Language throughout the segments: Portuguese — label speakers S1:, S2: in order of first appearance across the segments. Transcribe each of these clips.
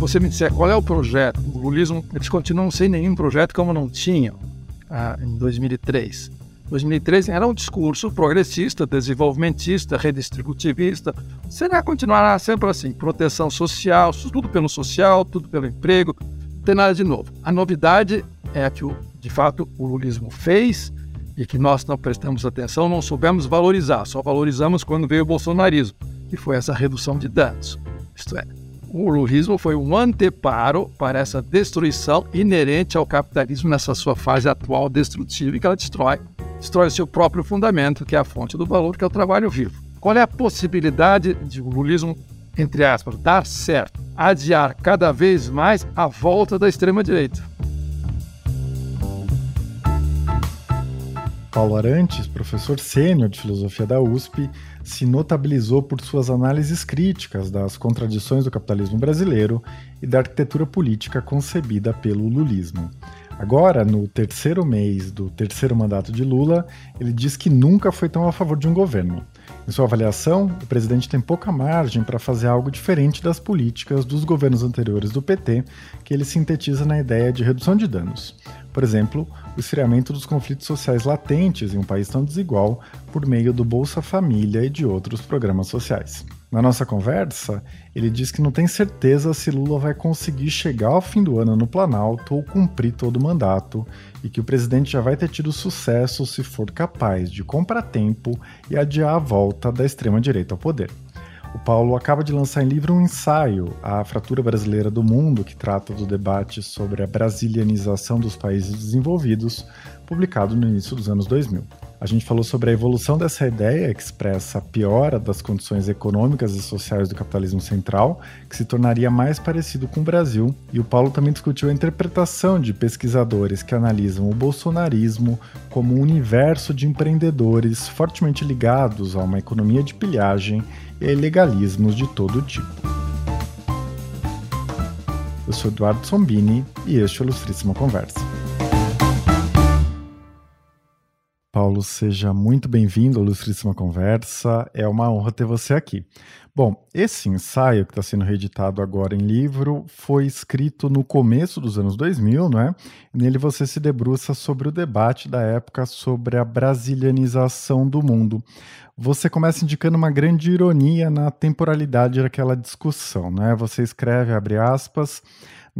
S1: você me disser qual é o projeto, o lulismo, eles continuam sem nenhum projeto como não tinham ah, em 2003. 2003 era um discurso progressista, desenvolvimentista, redistributivista. Será continuará sempre assim, proteção social, tudo pelo social, tudo pelo emprego, não tem nada de novo. A novidade é que, de fato, o lulismo fez e que nós não prestamos atenção, não soubemos valorizar, só valorizamos quando veio o bolsonarismo, que foi essa redução de danos. Isto é, o lulismo foi um anteparo para essa destruição inerente ao capitalismo nessa sua fase atual destrutiva e que ela destrói, destrói o seu próprio fundamento, que é a fonte do valor, que é o trabalho vivo. Qual é a possibilidade de o lulismo, entre aspas, dar certo, adiar cada vez mais a volta da extrema-direita?
S2: Paulo Arantes, professor sênior de filosofia da USP, se notabilizou por suas análises críticas das contradições do capitalismo brasileiro e da arquitetura política concebida pelo lulismo. Agora, no terceiro mês do terceiro mandato de Lula, ele diz que nunca foi tão a favor de um governo. Em sua avaliação, o presidente tem pouca margem para fazer algo diferente das políticas dos governos anteriores do PT, que ele sintetiza na ideia de redução de danos. Por exemplo, o esfriamento dos conflitos sociais latentes em um país tão desigual por meio do Bolsa Família e de outros programas sociais. Na nossa conversa, ele diz que não tem certeza se Lula vai conseguir chegar ao fim do ano no Planalto ou cumprir todo o mandato, e que o presidente já vai ter tido sucesso se for capaz de comprar tempo e adiar a volta da extrema-direita ao poder. O Paulo acaba de lançar em livro um ensaio, A Fratura Brasileira do Mundo, que trata do debate sobre a brasilianização dos países desenvolvidos, publicado no início dos anos 2000. A gente falou sobre a evolução dessa ideia, que expressa a piora das condições econômicas e sociais do capitalismo central, que se tornaria mais parecido com o Brasil. E o Paulo também discutiu a interpretação de pesquisadores que analisam o bolsonarismo como um universo de empreendedores fortemente ligados a uma economia de pilhagem e ilegalismos de todo tipo. Eu sou Eduardo Sombini e este é o Ilustríssima Conversa. Paulo, seja muito bem-vindo ao Ilustríssima Conversa. É uma honra ter você aqui. Bom, esse ensaio que está sendo reeditado agora em livro foi escrito no começo dos anos 2000, não é? Nele você se debruça sobre o debate da época sobre a brasilianização do mundo. Você começa indicando uma grande ironia na temporalidade daquela discussão, né? Você escreve, abre aspas,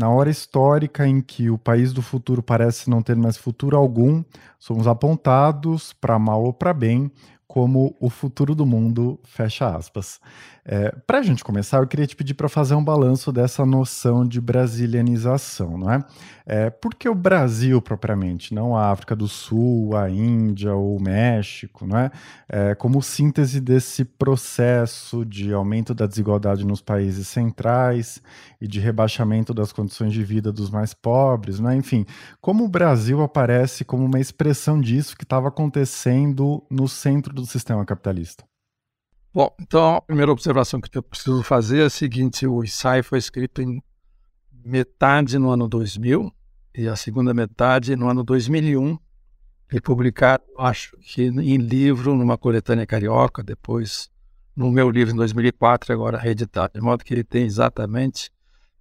S2: na hora histórica em que o país do futuro parece não ter mais futuro algum, somos apontados, para mal ou para bem, como o futuro do mundo, fecha aspas. É, para a gente começar, eu queria te pedir para fazer um balanço dessa noção de brasilianização, não é? é? Por que o Brasil propriamente, não a África do Sul, a Índia ou o México, não é? é? Como síntese desse processo de aumento da desigualdade nos países centrais e de rebaixamento das condições de vida dos mais pobres, não é? Enfim, como o Brasil aparece como uma expressão disso que estava acontecendo no centro do sistema capitalista?
S1: Bom, então a primeira observação que eu preciso fazer é a seguinte: o ensaio foi escrito em metade no ano 2000 e a segunda metade no ano 2001 e publicado, acho que em livro, numa coletânea carioca, depois no meu livro em 2004, agora reeditado, de modo que ele tem exatamente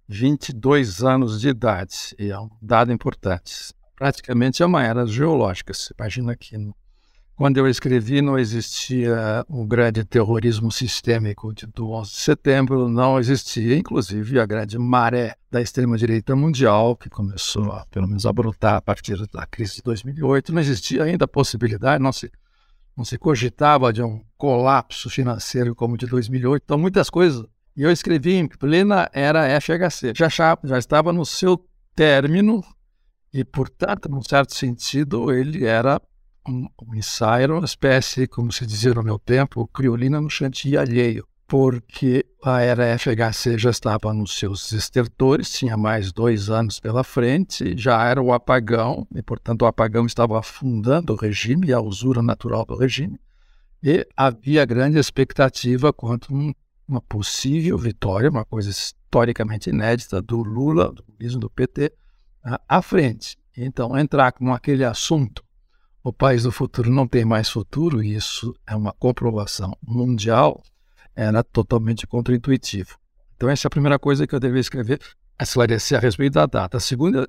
S1: 22 anos de idade, e é um dado importante. Praticamente é uma era geológica, você imagina que no quando eu escrevi, não existia o grande terrorismo sistêmico do 11 de setembro, não existia, inclusive, a grande maré da extrema-direita mundial, que começou a, pelo menos, a brotar a partir da crise de 2008. Não existia ainda a possibilidade, não se, não se cogitava de um colapso financeiro como o de 2008. Então, muitas coisas. E eu escrevi em plena era FHC. Já, já estava no seu término e, portanto, num certo sentido, ele era um, um ensaio era uma espécie, como se dizia no meu tempo, criolina no chantilly alheio, porque a era FHC já estava nos seus estertores, tinha mais dois anos pela frente, já era o apagão, e portanto o apagão estava afundando o regime e a usura natural do regime, e havia grande expectativa quanto a uma possível vitória, uma coisa historicamente inédita do Lula, do governo do PT, à frente. Então, entrar com aquele assunto o país do futuro não tem mais futuro, e isso é uma comprovação mundial, era totalmente contraintuitivo. Então, essa é a primeira coisa que eu deveria escrever. esclarecer a respeito da data. A segunda,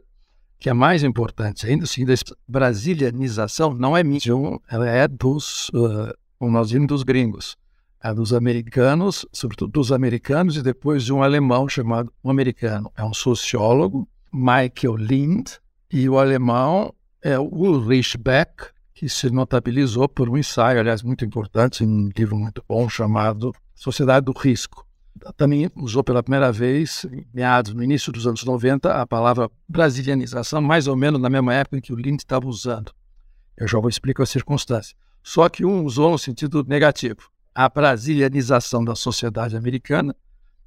S1: que é mais importante ainda, seguinte, a brasilianização não é minha, ela é dos, uh, como nós dizemos, dos gringos. É dos americanos, sobretudo dos americanos, e depois de um alemão chamado, um americano, é um sociólogo, Michael Lind, e o alemão é o Ulrich Beck, que se notabilizou por um ensaio, aliás, muito importante, um livro muito bom chamado Sociedade do Risco. Também usou pela primeira vez, meados, no início dos anos 90, a palavra brasilianização, mais ou menos na mesma época em que o Lind estava usando. Eu já vou explicar a circunstância. Só que um usou no sentido negativo. A brasilianização da sociedade americana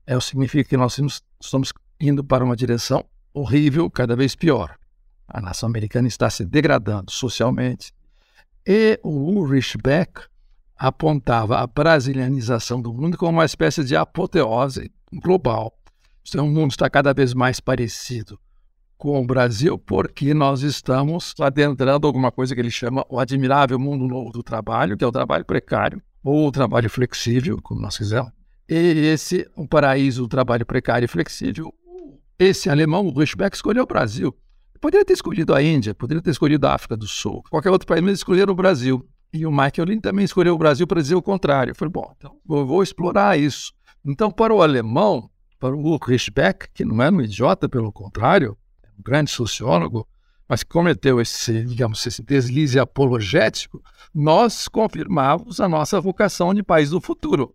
S1: é, significa que nós estamos indo para uma direção horrível, cada vez pior. A nação americana está se degradando socialmente. E o Ulrich Beck apontava a brasilianização do mundo como uma espécie de apoteose global. Então, o mundo está cada vez mais parecido com o Brasil porque nós estamos adentrando alguma coisa que ele chama o admirável mundo novo do trabalho, que é o trabalho precário, ou o trabalho flexível, como nós quisermos. E esse, o paraíso do trabalho precário e flexível, esse alemão, o Rushbeck, escolheu o Brasil. Poderia ter escolhido a Índia, poderia ter escolhido a África do Sul, qualquer outro país, mas escolheram o Brasil. E o Michael Lind também escolheu o Brasil para dizer o contrário. Eu falei, bom, então eu vou explorar isso. Então, para o alemão, para o Ulrich Beck, que não é um idiota, pelo contrário, é um grande sociólogo, mas que cometeu esse, digamos, esse deslize apologético, nós confirmamos a nossa vocação de país do futuro.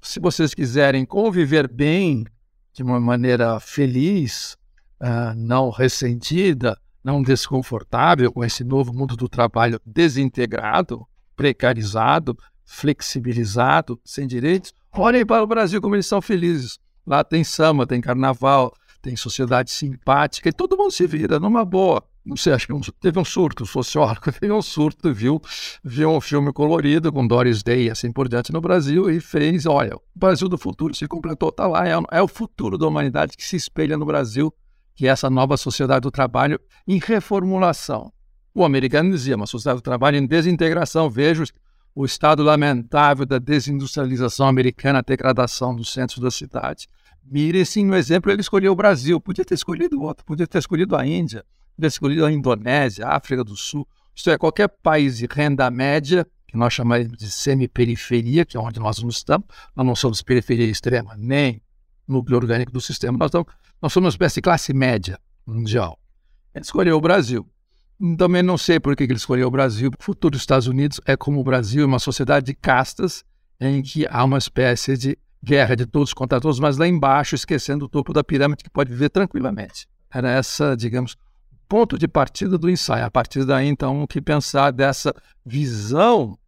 S1: Se vocês quiserem conviver bem, de uma maneira feliz, uh, não ressentida, não desconfortável com esse novo mundo do trabalho desintegrado, precarizado, flexibilizado, sem direitos, olhem para o Brasil como eles são felizes. Lá tem samba, tem carnaval, tem sociedade simpática e todo mundo se vira numa boa. Não sei, acho que um, teve um surto, o sociólogo teve um surto, viu, viu um filme colorido com Doris Day e assim por diante no Brasil e fez, olha, o Brasil do futuro se completou, está lá, é, é o futuro da humanidade que se espelha no Brasil, que é essa nova sociedade do trabalho em reformulação. O americano dizia, uma sociedade do trabalho em desintegração. Vejo o estado lamentável da desindustrialização americana, a degradação do centro da cidade. Mire-se no exemplo, ele escolheu o Brasil. Podia ter escolhido outro, podia ter escolhido a Índia, podia ter escolhido a Indonésia, a África do Sul. Isto é, qualquer país de renda média, que nós chamamos de semi-periferia, que é onde nós não estamos. Nós não somos periferia extrema, nem núcleo orgânico do sistema. Nós, estamos, nós somos uma espécie de classe média mundial. Ele escolheu o Brasil. Também não sei por que ele escolheu o Brasil. O futuro dos Estados Unidos é como o Brasil, uma sociedade de castas em que há uma espécie de guerra de todos contra todos, mas lá embaixo, esquecendo o topo da pirâmide, que pode viver tranquilamente. Era essa, digamos, ponto de partida do ensaio. A partir daí, então, o que pensar dessa visão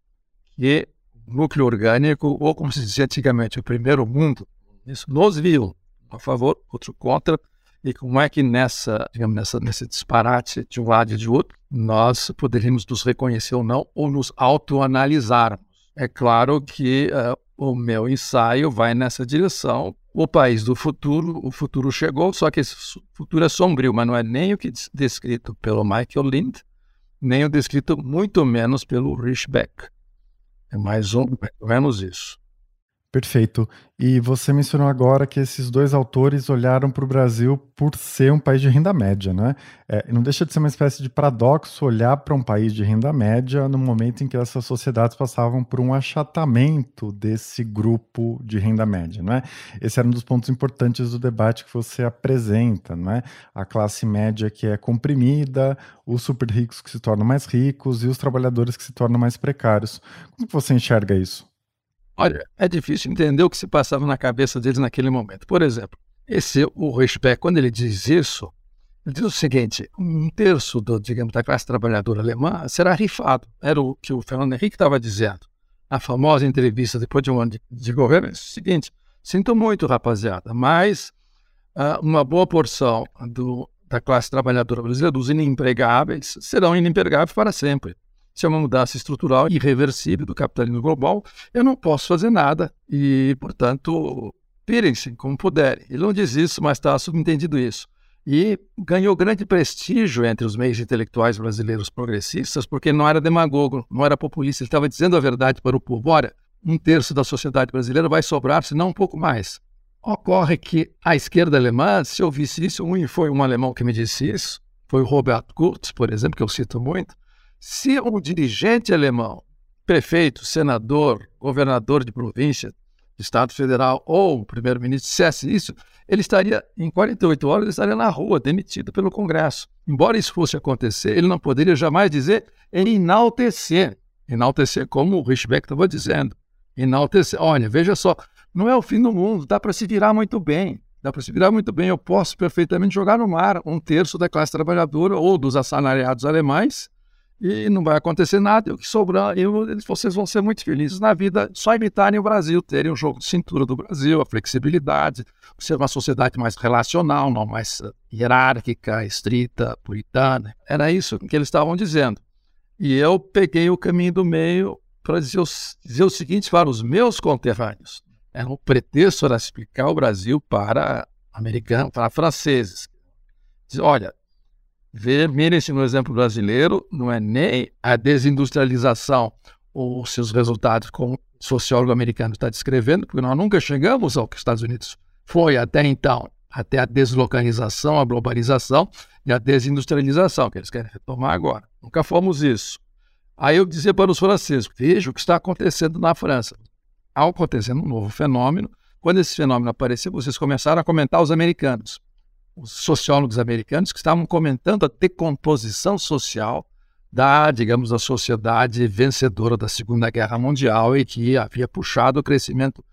S1: que o núcleo orgânico, ou como se dizia antigamente, o primeiro mundo, isso nos viu, a favor, outro contra, e como é que nessa, digamos, nessa, nesse disparate de um lado e de outro, nós poderíamos nos reconhecer ou não, ou nos autoanalisarmos. É claro que uh, o meu ensaio vai nessa direção. O país do futuro, o futuro chegou, só que esse futuro é sombrio, mas não é nem o que descrito pelo Michael Lind, nem o descrito muito menos pelo Rich Beck. É mais ou menos isso.
S2: Perfeito. E você mencionou agora que esses dois autores olharam para o Brasil por ser um país de renda média, né? É, não deixa de ser uma espécie de paradoxo olhar para um país de renda média no momento em que essas sociedades passavam por um achatamento desse grupo de renda média, não é? Esse era um dos pontos importantes do debate que você apresenta, não é? A classe média que é comprimida, os super ricos que se tornam mais ricos e os trabalhadores que se tornam mais precários. Como você enxerga isso?
S1: Olha, é difícil entender o que se passava na cabeça deles naquele momento. Por exemplo, esse o Reichsbeck, quando ele diz isso, ele diz o seguinte: um terço do, digamos, da classe trabalhadora alemã será rifado. Era o que o Fernando Henrique estava dizendo. A famosa entrevista depois de um ano de, de governo é o seguinte: sinto muito, rapaziada, mas uh, uma boa porção do, da classe trabalhadora brasileira, dos inempregáveis, serão inempregáveis para sempre se é uma mudança estrutural irreversível do capitalismo global, eu não posso fazer nada e, portanto, pirem-se como puderem. Ele não diz isso, mas está subentendido isso. E ganhou grande prestígio entre os meios intelectuais brasileiros progressistas, porque não era demagogo, não era populista, ele estava dizendo a verdade para o povo. Olha, um terço da sociedade brasileira vai sobrar, se não um pouco mais. Ocorre que a esquerda alemã, se eu visse isso, um foi um alemão que me disse isso, foi o Robert Kurz, por exemplo, que eu cito muito. Se um dirigente alemão, prefeito, senador, governador de província, de Estado Federal ou primeiro-ministro dissesse isso, ele estaria, em 48 horas, ele estaria na rua, demitido pelo Congresso. Embora isso fosse acontecer, ele não poderia jamais dizer enaltecer. Enaltecer, como o Richbeck estava dizendo. Enaltecer. Olha, veja só, não é o fim do mundo, dá para se virar muito bem. Dá para se virar muito bem. Eu posso perfeitamente jogar no mar um terço da classe trabalhadora ou dos assalariados alemães e não vai acontecer nada. O que sobrar, eu, vocês vão ser muito felizes na vida só imitarem o Brasil, terem o jogo de cintura do Brasil, a flexibilidade, ser uma sociedade mais relacional, não mais hierárquica, estrita, puritana. Era isso que eles estavam dizendo. E eu peguei o caminho do meio para dizer, dizer o seguinte para os meus conterrâneos. Era um pretexto para explicar o Brasil para americanos, para franceses. Diz, olha, mirem-se no exemplo brasileiro, não é nem a desindustrialização ou seus resultados, como o sociólogo americano está descrevendo, porque nós nunca chegamos ao que os Estados Unidos foi até então, até a deslocalização, a globalização e a desindustrialização, que eles querem retomar agora. Nunca fomos isso. Aí eu dizia para os franceses: veja o que está acontecendo na França acontecendo um novo fenômeno. Quando esse fenômeno apareceu, vocês começaram a comentar os americanos, os sociólogos americanos que estavam comentando a decomposição social da, digamos, da sociedade vencedora da Segunda Guerra Mundial e que havia puxado o crescimento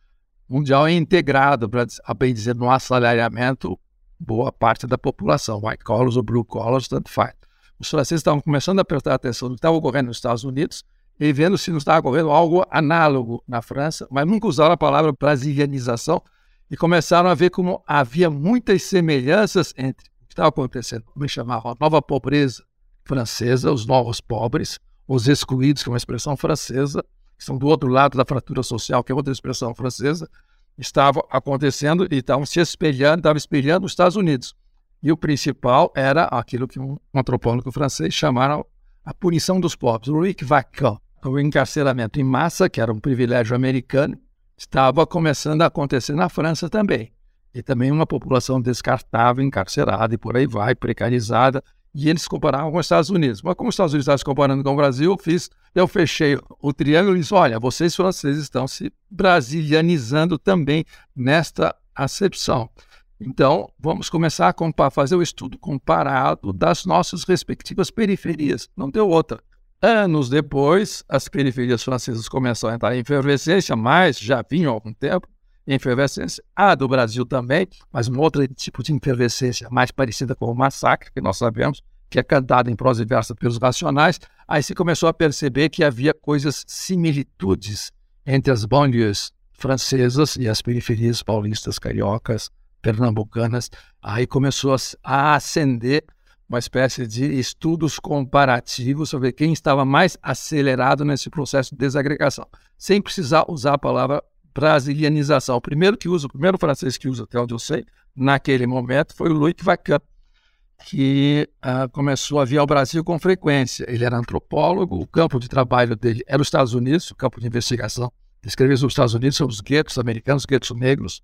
S1: mundial integrado, para, a bem dizer, no assalariamento, boa parte da população, white collars ou blue collars, tanto faz. Os franceses estavam começando a prestar atenção no que estava ocorrendo nos Estados Unidos e vendo se não estava ocorrendo algo análogo na França, mas nunca usaram a palavra brasilianização e começaram a ver como havia muitas semelhanças entre o que estava acontecendo, como chamava a nova pobreza francesa, os novos pobres, os excluídos, que é uma expressão francesa, que estão do outro lado da fratura social, que é outra expressão francesa, estava acontecendo e estavam se espelhando, estavam espelhando os Estados Unidos. E o principal era aquilo que um antropólogo francês chamaram a punição dos pobres, o Rick Vacan o encarceramento em massa, que era um privilégio americano, estava começando a acontecer na França também. E também uma população descartável, encarcerada e por aí vai, precarizada. E eles comparavam com os Estados Unidos. Mas como os Estados Unidos estavam se comparando com o Brasil, eu fiz, eu fechei o triângulo e disse: olha, vocês franceses estão se brasilianizando também nesta acepção. Então, vamos começar a fazer o estudo comparado das nossas respectivas periferias. Não deu outra. Anos depois, as periferias francesas começaram a entrar em efervescência, mas já vinham há algum tempo em efervescência. A do Brasil também, mas um outro tipo de efervescência mais parecida com o massacre, que nós sabemos, que é cantado em prosa e versa pelos racionais. Aí se começou a perceber que havia coisas, similitudes entre as banlieues francesas e as periferias paulistas, cariocas, pernambucanas. Aí começou a acender uma espécie de estudos comparativos sobre quem estava mais acelerado nesse processo de desagregação, sem precisar usar a palavra brasilianização. O primeiro que usa, o primeiro francês que usa, até onde eu sei, naquele momento, foi o Louis Vacan, que uh, começou a vir ao Brasil com frequência. Ele era antropólogo, o campo de trabalho dele era os Estados Unidos, o campo de investigação. Escrevia sobre os Estados Unidos, sobre os guetos americanos, guetos negros,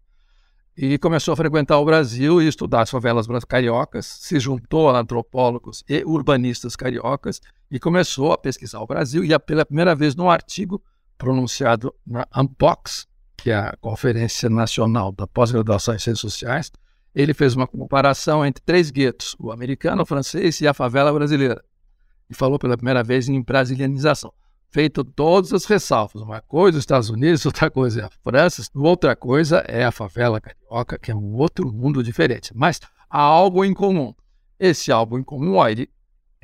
S1: e começou a frequentar o Brasil e estudar as favelas cariocas, se juntou a antropólogos e urbanistas cariocas e começou a pesquisar o Brasil. E pela primeira vez no artigo pronunciado na ANPOX, que é a Conferência Nacional da Pós-Graduação em Ciências Sociais, ele fez uma comparação entre três guetos, o americano, o francês e a favela brasileira. E falou pela primeira vez em brasilianização feito todas as ressalvas. Uma coisa é os Estados Unidos, outra coisa é a França, outra coisa é a favela carioca, que é um outro mundo diferente. Mas há algo em comum. Esse algo em comum, aí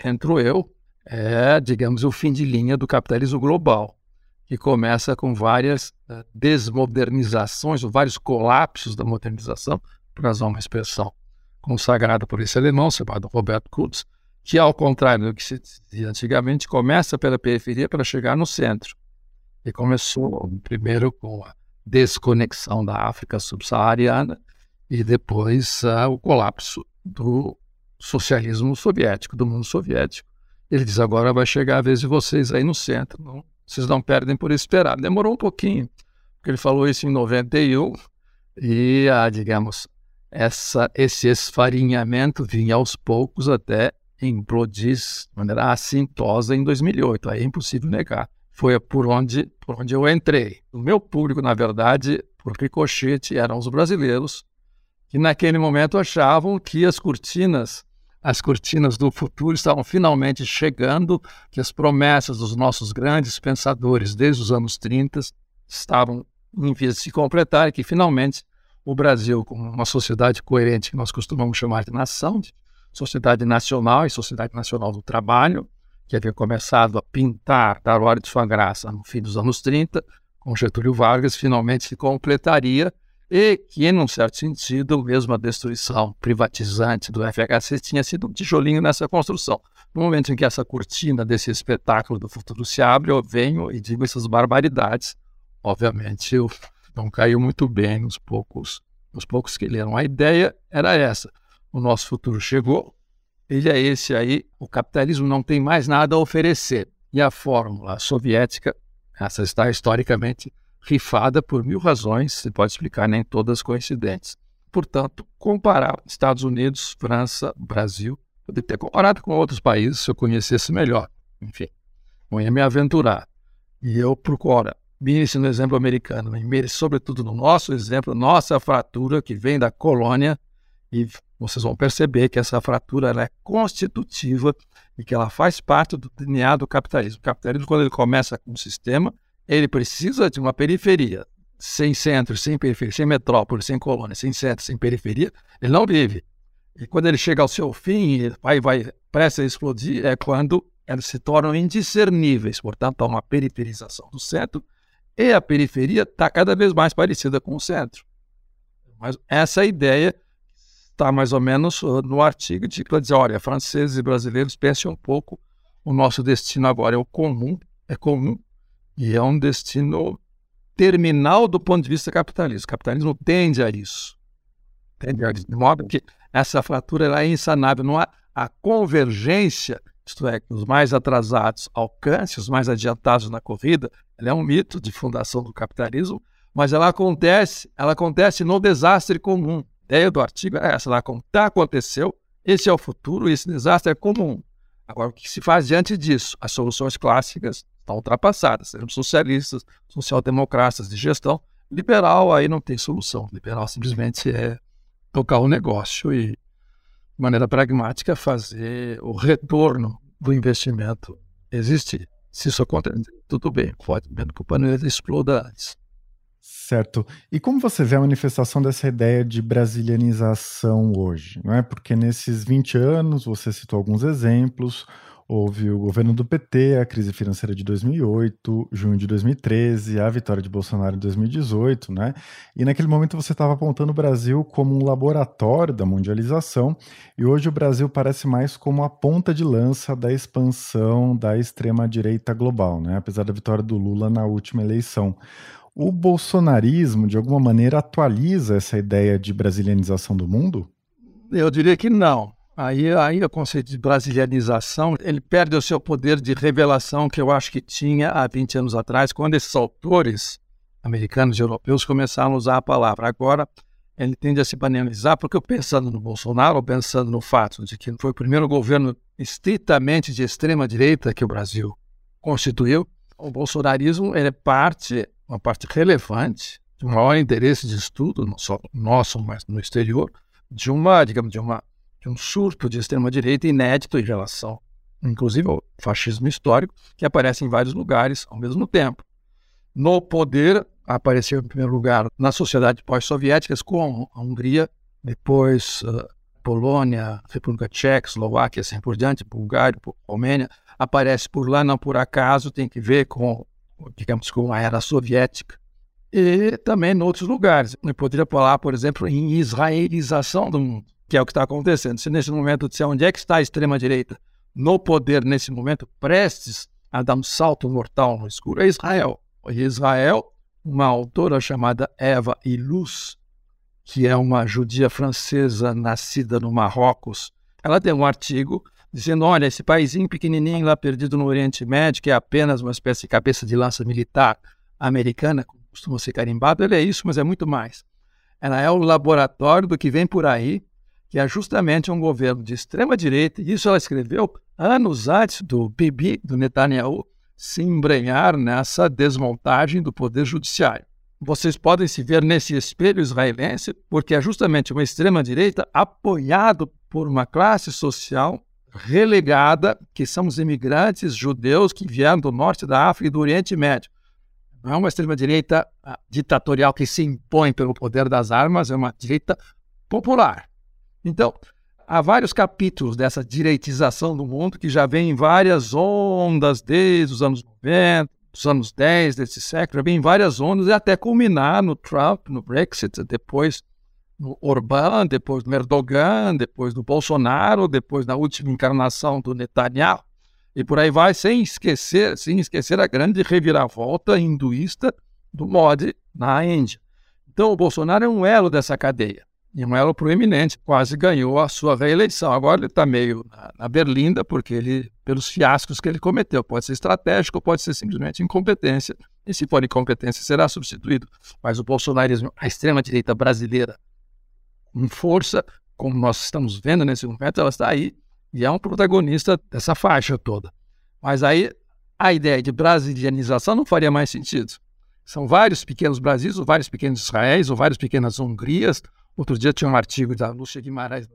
S1: entro eu, é, digamos, o fim de linha do capitalismo global, que começa com várias uh, desmodernizações, ou vários colapsos da modernização, para usar uma expressão consagrada por esse alemão, chamado Roberto Kurz, que, ao contrário do que se dizia antigamente, começa pela periferia para chegar no centro. E começou primeiro com a desconexão da África subsaariana e depois uh, o colapso do socialismo soviético, do mundo soviético. Ele diz: agora vai chegar a vez de vocês aí no centro, não, vocês não perdem por esperar. Demorou um pouquinho, porque ele falou isso em 91, E, ah, digamos, essa, esse esfarinhamento vinha aos poucos até implodir de maneira assintosa em 2008. Aí é impossível negar. Foi por onde, por onde eu entrei. O meu público, na verdade, por ricochete, eram os brasileiros, que naquele momento achavam que as cortinas, as cortinas do futuro estavam finalmente chegando, que as promessas dos nossos grandes pensadores desde os anos 30 estavam em vias de se completar e que finalmente o Brasil, como uma sociedade coerente que nós costumamos chamar de nação, sociedade nacional e sociedade nacional do trabalho, que havia começado a pintar, dar hora de sua graça no fim dos anos 30, com Getúlio Vargas, finalmente se completaria e que, num certo sentido, mesmo a destruição privatizante do FHC tinha sido um tijolinho nessa construção. No momento em que essa cortina desse espetáculo do futuro se abre, eu venho e digo essas barbaridades. Obviamente, eu não caiu muito bem nos poucos, nos poucos que leram. A ideia era essa. O nosso futuro chegou, ele é esse aí. O capitalismo não tem mais nada a oferecer. E a fórmula soviética, essa está historicamente rifada por mil razões, se pode explicar, nem todas coincidentes. Portanto, comparar Estados Unidos, França, Brasil, poderia ter comparado com outros países se eu conhecesse melhor. Enfim, não ia me aventurar. E eu procuro, mire-se no exemplo americano, mire sobretudo no nosso exemplo, nossa fratura que vem da colônia, e vocês vão perceber que essa fratura é constitutiva e que ela faz parte do DNA do capitalismo. O capitalismo, quando ele começa com um sistema, ele precisa de uma periferia. Sem centro, sem periferia, sem metrópole, sem colônia, sem centro, sem periferia, ele não vive. E quando ele chega ao seu fim e vai, vai prestes a explodir, é quando eles se tornam indiscerníveis. Portanto, há uma periferização do centro e a periferia está cada vez mais parecida com o centro. Mas essa ideia está mais ou menos uh, no artigo de dizer, olha, franceses e brasileiros pensem um pouco, o nosso destino agora é o comum, é comum, e é um destino terminal do ponto de vista capitalista. O capitalismo tende a isso. Tende a isso. De modo que essa fratura é insanável. Não há a convergência, isto é, que os mais atrasados alcancem, os mais adiantados na corrida, ela é um mito de fundação do capitalismo, mas ela acontece, ela acontece no desastre comum. Ideia do artigo é essa, ela tá, aconteceu, esse é o futuro, esse desastre é comum. Agora, o que se faz diante disso? As soluções clássicas está ultrapassada. Seremos socialistas, social-democratas de gestão. Liberal aí não tem solução. Liberal simplesmente é tocar o negócio e, de maneira pragmática, fazer o retorno do investimento existir. Se isso acontecer, tudo bem, pode, menos que o planeta exploda antes.
S2: Certo. E como você vê a manifestação dessa ideia de brasilianização hoje? Não é? Porque nesses 20 anos, você citou alguns exemplos, Houve o governo do PT, a crise financeira de 2008, junho de 2013, a vitória de Bolsonaro em 2018, né? E naquele momento você estava apontando o Brasil como um laboratório da mundialização, e hoje o Brasil parece mais como a ponta de lança da expansão da extrema-direita global, né? Apesar da vitória do Lula na última eleição. O bolsonarismo, de alguma maneira, atualiza essa ideia de brasilianização do mundo?
S1: Eu diria que não. Aí, aí o conceito de brasilianização, ele perde o seu poder de revelação que eu acho que tinha há 20 anos atrás, quando esses autores americanos e europeus começaram a usar a palavra. Agora, ele tende a se banalizar, porque pensando no Bolsonaro, ou pensando no fato de que foi o primeiro governo estritamente de extrema-direita que o Brasil constituiu, o bolsonarismo é parte, uma parte relevante, de maior interesse de estudo, não só nosso, mas no exterior, de uma, digamos, de uma de um surto de extrema-direita inédito em relação, inclusive, ao fascismo histórico, que aparece em vários lugares ao mesmo tempo. No poder, apareceu em primeiro lugar nas sociedades pós-soviéticas, como a Hungria, depois uh, Polônia, República Tcheca, Eslováquia, assim por diante, Bulgária, Romênia, aparece por lá, não por acaso, tem que ver com, digamos, com a era soviética. E também em outros lugares. Eu poderia falar, por exemplo, em israelização do mundo que é o que está acontecendo. Se nesse momento disser onde é que está a extrema-direita no poder, nesse momento, prestes a dar um salto mortal no escuro, é Israel. Israel, uma autora chamada Eva Ilus, que é uma judia francesa nascida no Marrocos, ela tem um artigo dizendo: olha, esse paísinho pequenininho lá perdido no Oriente Médio, que é apenas uma espécie de cabeça de lança militar americana, costuma ser carimbado, ele é isso, mas é muito mais ela é o laboratório do que vem por aí, que é justamente um governo de extrema-direita. Isso ela escreveu anos antes do Bibi, do Netanyahu, se embrenhar nessa desmontagem do poder judiciário. Vocês podem se ver nesse espelho israelense, porque é justamente uma extrema-direita apoiado por uma classe social relegada, que são os imigrantes judeus que vieram do norte da África e do Oriente Médio. Não é uma extrema-direita ah, ditatorial que se impõe pelo poder das armas, é uma direita popular. Então, há vários capítulos dessa direitização do mundo que já vem em várias ondas desde os anos 90, dos anos 10 desse século, já vem em várias ondas e até culminar no Trump, no Brexit, depois no Orbán, depois no Erdogan, depois no Bolsonaro, depois na última encarnação do Netanyahu. E por aí vai, sem esquecer, sem esquecer a grande reviravolta hinduísta do Modi na Índia. Então, o Bolsonaro é um elo dessa cadeia, e um elo proeminente, quase ganhou a sua reeleição. Agora ele está meio na, na, berlinda, porque ele, pelos fiascos que ele cometeu, pode ser estratégico, pode ser simplesmente incompetência, e se for incompetência, será substituído. Mas o bolsonarismo, a extrema-direita brasileira, com força, como nós estamos vendo nesse momento, ela está aí e é um protagonista dessa faixa toda. Mas aí a ideia de brasilianização não faria mais sentido. São vários pequenos Brasis, ou vários pequenos Israéis, ou várias pequenas Hungrias. Outro dia tinha um artigo da Lúcia Guimarães.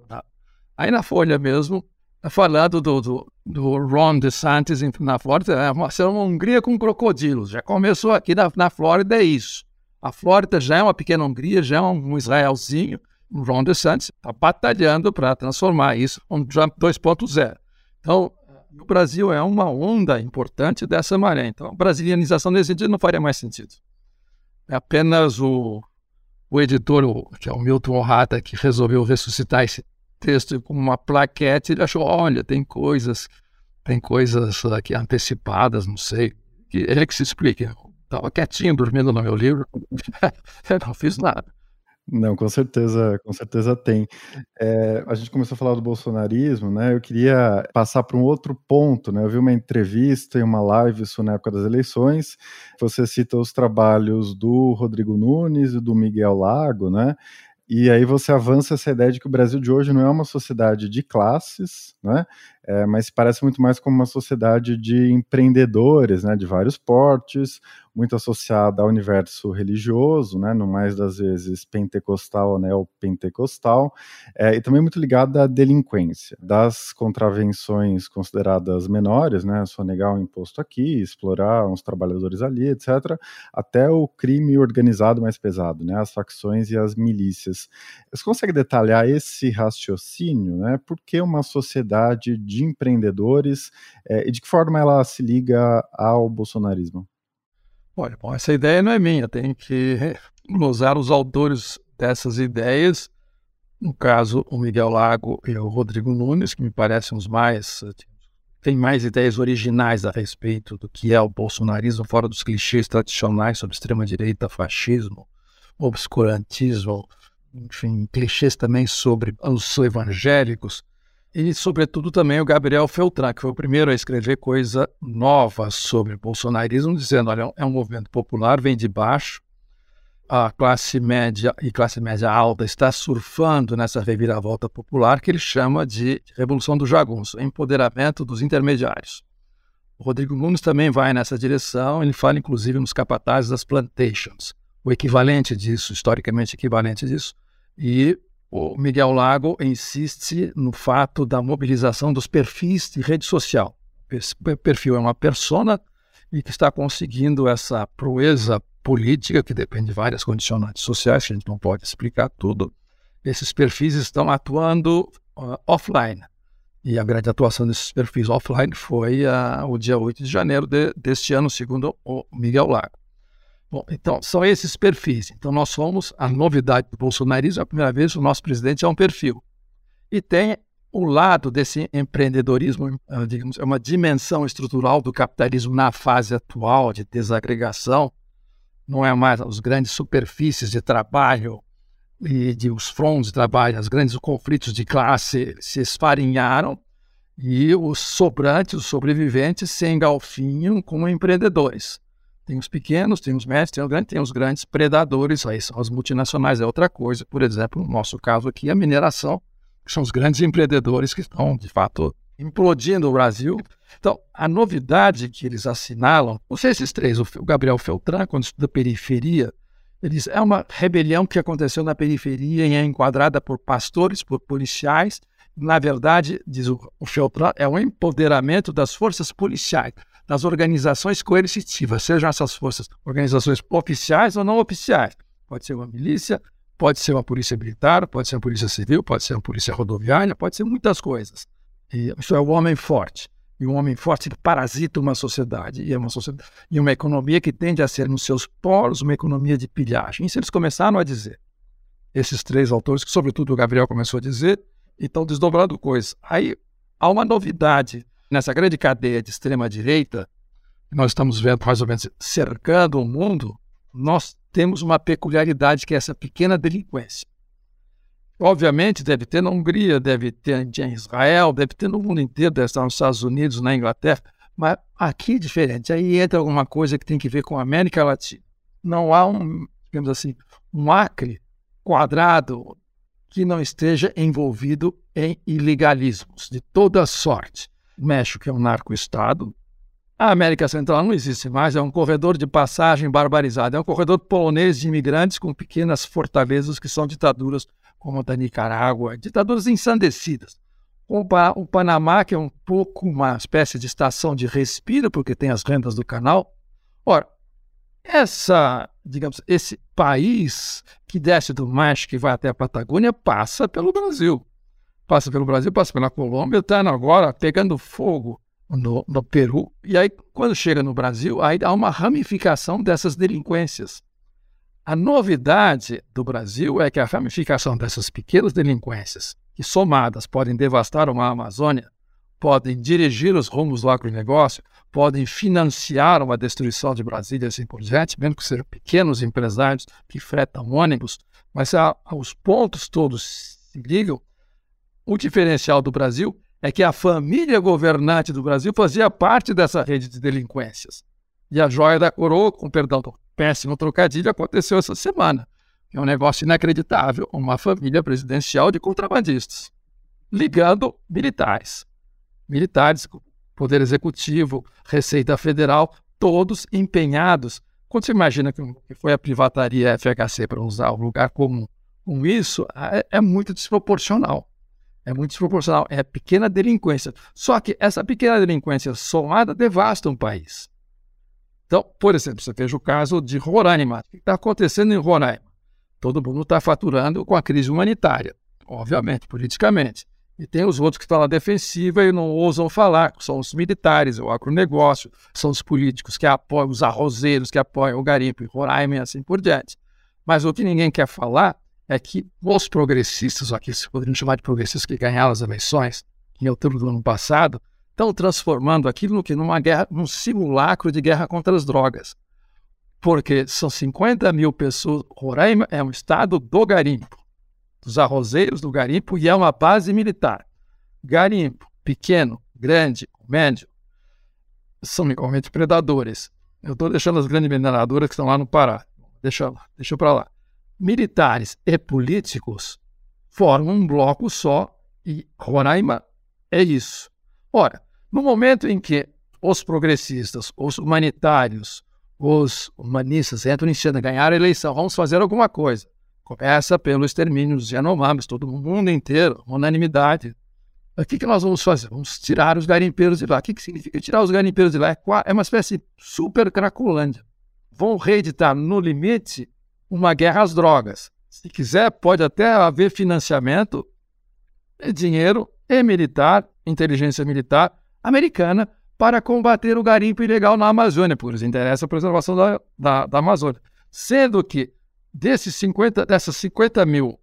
S1: Aí na Folha mesmo, falando do, do, do Ron DeSantis na Flórida, é uma, uma Hungria com crocodilos. Já começou aqui na, na Flórida, é isso. A Flórida já é uma pequena Hungria, já é um Israelzinho. Ron DeSantis está batalhando para transformar isso em Trump 2.0. Então, o Brasil é uma onda importante dessa maré. Então, a brasilianização nesse sentido não faria mais sentido. É apenas o, o editor, o, que é o Milton Orrata, que resolveu ressuscitar esse texto com uma plaquete. Ele achou, olha, tem coisas, tem coisas aqui antecipadas, não sei. Que ele que se explique. Estava quietinho, dormindo no meu livro. Eu não fiz nada.
S2: Não, com certeza, com certeza tem. É, a gente começou a falar do bolsonarismo, né? Eu queria passar para um outro ponto, né? Eu vi uma entrevista e uma live isso na época das eleições. Você cita os trabalhos do Rodrigo Nunes e do Miguel Lago, né? E aí você avança essa ideia de que o Brasil de hoje não é uma sociedade de classes, né? É, mas parece muito mais como uma sociedade de empreendedores, né? De vários portes, muito associada ao universo religioso, né, no mais das vezes pentecostal ou neopentecostal, é, e também muito ligada à delinquência, das contravenções consideradas menores, né, sonegar um imposto aqui, explorar uns trabalhadores ali, etc., até o crime organizado mais pesado, né, as facções e as milícias. Você consegue detalhar esse raciocínio, né, por que uma sociedade de empreendedores é, e de que forma ela se liga ao bolsonarismo?
S1: Olha, bom, essa ideia não é minha, tem que usar os autores dessas ideias, no caso, o Miguel Lago e o Rodrigo Nunes, que me parecem os mais. têm mais ideias originais a respeito do que é o bolsonarismo, fora dos clichês tradicionais sobre extrema-direita, fascismo, obscurantismo, enfim, clichês também sobre os evangélicos. E, sobretudo, também o Gabriel Feltran, que foi o primeiro a escrever coisa nova sobre bolsonarismo, dizendo: olha, é um movimento popular, vem de baixo, a classe média e classe média alta está surfando nessa reviravolta popular que ele chama de Revolução do Jagunço, empoderamento dos intermediários. O Rodrigo Nunes também vai nessa direção, ele fala inclusive nos capatazes das plantations, o equivalente disso, historicamente equivalente disso, e o Miguel Lago insiste no fato da mobilização dos perfis de rede social. Esse perfil é uma persona e que está conseguindo essa proeza política, que depende de várias condicionantes sociais, que a gente não pode explicar tudo. Esses perfis estão atuando uh, offline. E a grande atuação desses perfis offline foi uh, o dia 8 de janeiro de, deste ano, segundo o Miguel Lago. Bom, então, são esses perfis. Então, nós somos, a novidade do bolsonarismo, a primeira vez o nosso presidente é um perfil. E tem o lado desse empreendedorismo, eh, digamos, é uma dimensão estrutural do capitalismo na fase atual de desagregação. Não é mais as grandes superfícies de trabalho e de os fronts de trabalho, os grandes conflitos de classe se esfarinharam e os sobrantes, os sobreviventes se engalfinham como empreendedores. Tem os pequenos, tem os médios, tem os grandes, tem os grandes predadores, aí são as multinacionais, é outra coisa. Por exemplo, no nosso caso aqui, a mineração, que são os grandes empreendedores que estão, de fato, implodindo o Brasil. Então, a novidade que eles assinalam, não sei esses três, o Gabriel Feltran, quando estuda periferia, ele diz, é uma rebelião que aconteceu na periferia e é enquadrada por pastores, por policiais. Na verdade, diz o, o Feltran, é o empoderamento das forças policiais das organizações coercitivas, sejam essas forças organizações oficiais ou não oficiais. Pode ser uma milícia, pode ser uma polícia militar, pode ser uma polícia civil, pode ser uma polícia rodoviária, pode ser muitas coisas. E isso é o homem forte. E um homem forte parasita uma sociedade. E é uma sociedade e uma economia que tende a ser, nos seus polos, uma economia de pilhagem. Isso eles começaram a dizer. Esses três autores, que sobretudo o Gabriel começou a dizer, e estão desdobrando coisas. Aí há uma novidade nessa grande cadeia de extrema-direita, nós estamos vendo mais ou menos cercando o mundo, nós temos uma peculiaridade que é essa pequena delinquência. Obviamente, deve ter na Hungria, deve ter em Israel, deve ter no mundo inteiro, deve estar nos Estados Unidos, na Inglaterra, mas aqui é diferente. Aí entra alguma coisa que tem que ver com a América Latina. Não há um, digamos assim, um acre quadrado que não esteja envolvido em ilegalismos de toda sorte. O México é um narco-estado. A América Central não existe mais, é um corredor de passagem barbarizado. É um corredor polonês de imigrantes com pequenas fortalezas que são ditaduras como a da Nicarágua, ditaduras ensandecidas. O Panamá, que é um pouco uma espécie de estação de respiro, porque tem as rendas do canal. Ora, essa, digamos, esse país que desce do México e vai até a Patagônia passa pelo Brasil passa pelo Brasil, passa pela Colômbia, está agora pegando fogo no, no, Peru. E aí, quando chega no Brasil, aí há uma ramificação dessas delinquências. A novidade do Brasil é que a ramificação dessas pequenas delinquências, que somadas podem devastar uma Amazônia, podem dirigir os rumos do agronegócio, podem financiar uma destruição de Brasília assim por diante, mesmo que sejam pequenos empresários que fretam ônibus, mas a, os pontos todos se ligam o diferencial do Brasil é que a família governante do Brasil fazia parte dessa rede de delinquências. E a joia da coroa, com perdão do péssimo trocadilho, aconteceu essa semana. É um negócio inacreditável, uma família presidencial de contrabandistas, ligando militares. Militares, Poder Executivo, Receita Federal, todos empenhados. Quando você imagina que foi a privataria FHC para usar o lugar comum com isso, é, é muito desproporcional. É muito desproporcional. É pequena delinquência. Só que essa pequena delinquência somada devasta um país. Então, por exemplo, você veja o caso de Roraima. O que está acontecendo em Roraima? Todo mundo está faturando com a crise humanitária, obviamente, politicamente. E tem os outros que estão na defensiva e não ousam falar, são os militares, o agronegócio, são os políticos que apoiam, os arrozeiros que apoiam o garimpo em Roraima e assim por diante. Mas o que ninguém quer falar é que os progressistas, aqui se poderiam chamar de progressistas que ganharam as eleições em outubro do ano passado, estão transformando aquilo que numa guerra, num simulacro de guerra contra as drogas. Porque são 50 mil pessoas. Roraima é um estado do garimpo, dos arrozeiros do garimpo, e é uma base militar. Garimpo, pequeno, grande, médio, são igualmente predadores. Eu estou deixando as grandes mineradoras que estão lá no Pará. Deixa, deixa para lá militares e políticos formam um bloco só e Roraima é isso. Ora, no momento em que os progressistas, os humanitários, os humanistas entram em cena, ganharam a eleição, vamos fazer alguma coisa. Começa pelo extermínio dos Yanomamis, todo mundo inteiro, unanimidade. O que, que nós vamos fazer? Vamos tirar os garimpeiros de lá. O que, que significa tirar os garimpeiros de lá? É, é uma espécie de super cracolândia. Vão reeditar no limite uma guerra às drogas. Se quiser, pode até haver financiamento, dinheiro e militar, inteligência militar americana para combater o garimpo ilegal na Amazônia, porque nos interessa a preservação da, da, da Amazônia. Sendo que desses 50, dessas 50 mil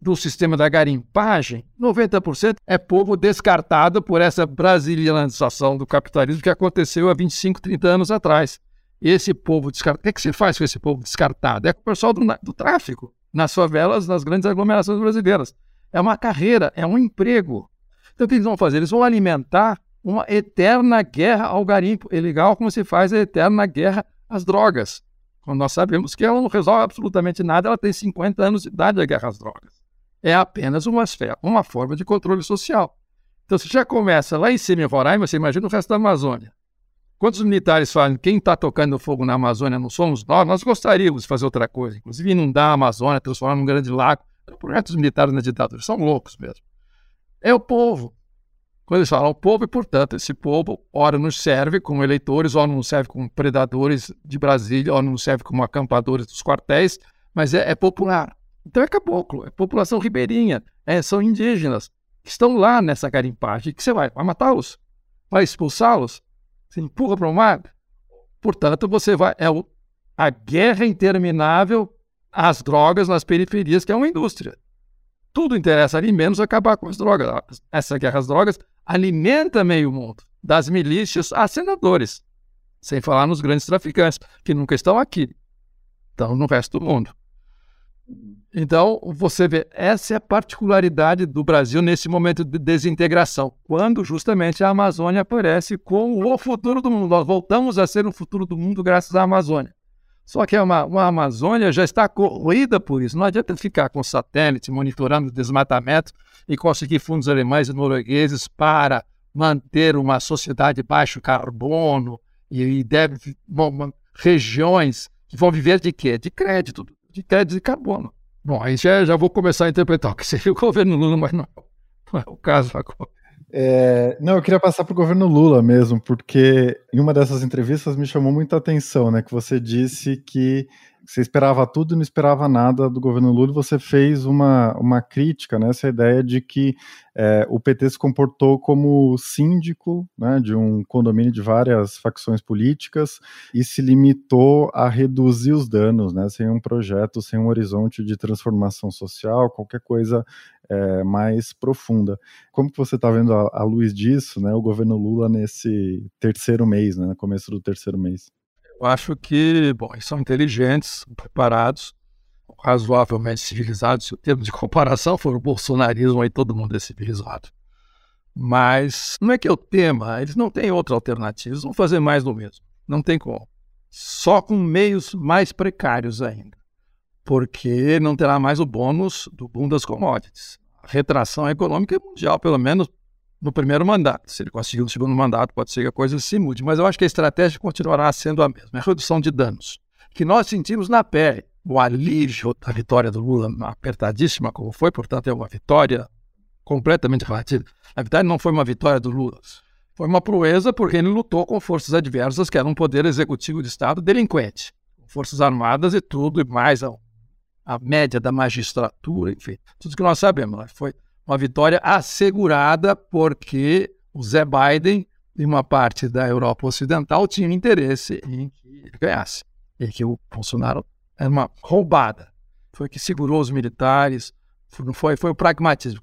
S1: do sistema da garimpagem, 90% é povo descartado por essa brasilianização do capitalismo que aconteceu há 25, 30 anos atrás esse povo descartado. O que, é que se faz com esse povo descartado? É com o pessoal do, do tráfico, nas favelas, nas grandes aglomerações brasileiras. É uma carreira, é um emprego. Então, o que eles vão fazer? Eles vão alimentar uma eterna guerra ao garimpo ilegal, como se faz a eterna guerra as drogas. Quando nós sabemos que ela não resolve absolutamente nada, ela tem 50 anos de idade a guerra às drogas. É apenas uma, esfera, uma forma de controle social. Então, você já começa lá em cima em Roraima, você imagina o resto da Amazônia. Quantos militares falam, quem está tocando fogo na Amazônia não somos nós? Nós gostaríamos de fazer outra coisa, inclusive inundar a Amazônia, transformar num grande lago. Projetos militares na ditadura são loucos mesmo. É o povo. Quando eles falam o povo, e portanto, esse povo, ora nos serve como eleitores, ora nos serve como predadores de Brasília, ora nos serve como acampadores dos quartéis, mas é, é popular. Então é caboclo, é população ribeirinha, é, são indígenas que estão lá nessa garimpagem. que você vai? Vai matá-los? Vai expulsá-los? Você empurra para o mar. Portanto, você vai. É o, a guerra interminável às drogas nas periferias, que é uma indústria. Tudo interessa ali, menos acabar com as drogas. Essa guerra às drogas alimenta meio mundo, das milícias a senadores, sem falar nos grandes traficantes, que nunca estão aqui, estão no resto do mundo. Então, você vê, essa é a particularidade do Brasil nesse momento de desintegração, quando justamente a Amazônia aparece como o futuro do mundo. Nós voltamos a ser o futuro do mundo graças à Amazônia. Só que uma, uma Amazônia já está corroída por isso. Não adianta ficar com satélite monitorando o desmatamento e conseguir fundos alemães e noruegueses para manter uma sociedade baixo carbono e, e deve, bom, regiões que vão viver de quê? De crédito, de crédito de carbono. Bom, aí já, já vou começar a interpretar o que seria o governo Lula, mas não, não é o caso agora.
S2: É, não, eu queria passar para o governo Lula mesmo, porque em uma dessas entrevistas me chamou muita atenção, né? Que você disse que você esperava tudo e não esperava nada do governo Lula, você fez uma, uma crítica nessa né, ideia de que é, o PT se comportou como síndico né, de um condomínio de várias facções políticas e se limitou a reduzir os danos, né, sem um projeto, sem um horizonte de transformação social, qualquer coisa é, mais profunda. Como que você está vendo a, a luz disso, né, o governo Lula nesse terceiro mês, né, no começo do terceiro mês?
S1: Eu acho que, bom, eles são inteligentes, preparados, razoavelmente civilizados. Se o termo de comparação for o bolsonarismo, aí todo mundo é civilizado. Mas não é que eu tema, eles não têm outra alternativa, eles vão fazer mais do mesmo. Não tem como. Só com meios mais precários ainda. Porque não terá mais o bônus do boom das commodities. A retração econômica é mundial, pelo menos no primeiro mandato. Se ele conseguir no segundo mandato, pode ser que a coisa se mude. Mas eu acho que a estratégia continuará sendo a mesma: é a redução de danos. Que nós sentimos na pele. O alívio da vitória do Lula, apertadíssima como foi, portanto, é uma vitória completamente relativa. Na verdade, não foi uma vitória do Lula. Foi uma proeza porque ele lutou com forças adversas, que eram um poder executivo de Estado delinquente. Forças armadas e tudo, e mais a, a média da magistratura, enfim, tudo que nós sabemos. Né? Foi uma vitória assegurada porque o Zé Biden e uma parte da Europa Ocidental tinham interesse em que ganhasse e que o Bolsonaro era uma roubada. Foi que segurou os militares, foi, foi o pragmatismo.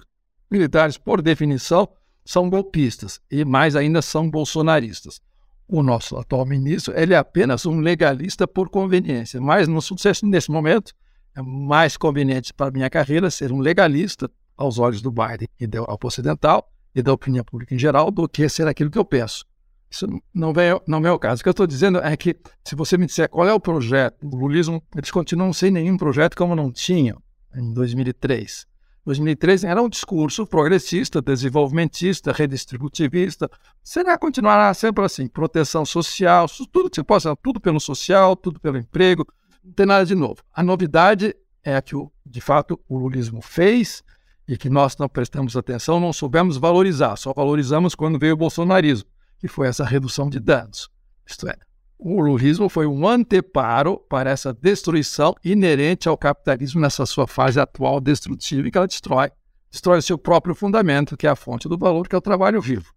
S1: Militares, por definição, são golpistas e mais ainda são bolsonaristas. O nosso atual ministro ele é apenas um legalista por conveniência, mas no sucesso nesse momento é mais conveniente para minha carreira ser um legalista aos olhos do Biden e da Europa Ocidental e da opinião pública em geral do que ser aquilo que eu penso. Isso não vem, não vem ao caso. O que eu estou dizendo é que, se você me disser qual é o projeto, o lulismo, eles continuam sem nenhum projeto como não tinham em 2003. 2003 era um discurso progressista, desenvolvimentista, redistributivista. Será continuará sempre assim, proteção social, tudo que você possa, tudo pelo social, tudo pelo emprego, não tem nada de novo. A novidade é que, de fato, o lulismo fez e que nós não prestamos atenção, não soubemos valorizar, só valorizamos quando veio o bolsonarismo, que foi essa redução de danos. Isto é, o lulismo foi um anteparo para essa destruição inerente ao capitalismo nessa sua fase atual destrutiva e que ela destrói. Destrói o seu próprio fundamento, que é a fonte do valor, que é o trabalho vivo.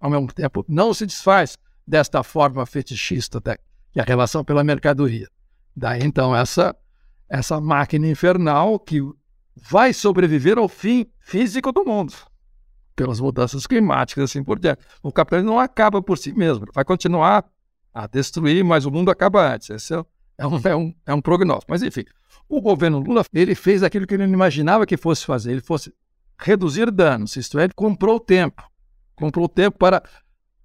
S1: Ao mesmo tempo, não se desfaz desta forma fetichista, que é a relação pela mercadoria. Daí, então, essa, essa máquina infernal que vai sobreviver ao fim físico do mundo, pelas mudanças climáticas assim por diante. O capitalismo não acaba por si mesmo, vai continuar a destruir, mas o mundo acaba antes. Esse é, é, um, é, um, é um prognóstico. Mas, enfim, o governo Lula ele fez aquilo que ele não imaginava que fosse fazer, ele fosse reduzir danos, isto é, ele comprou tempo. Comprou tempo para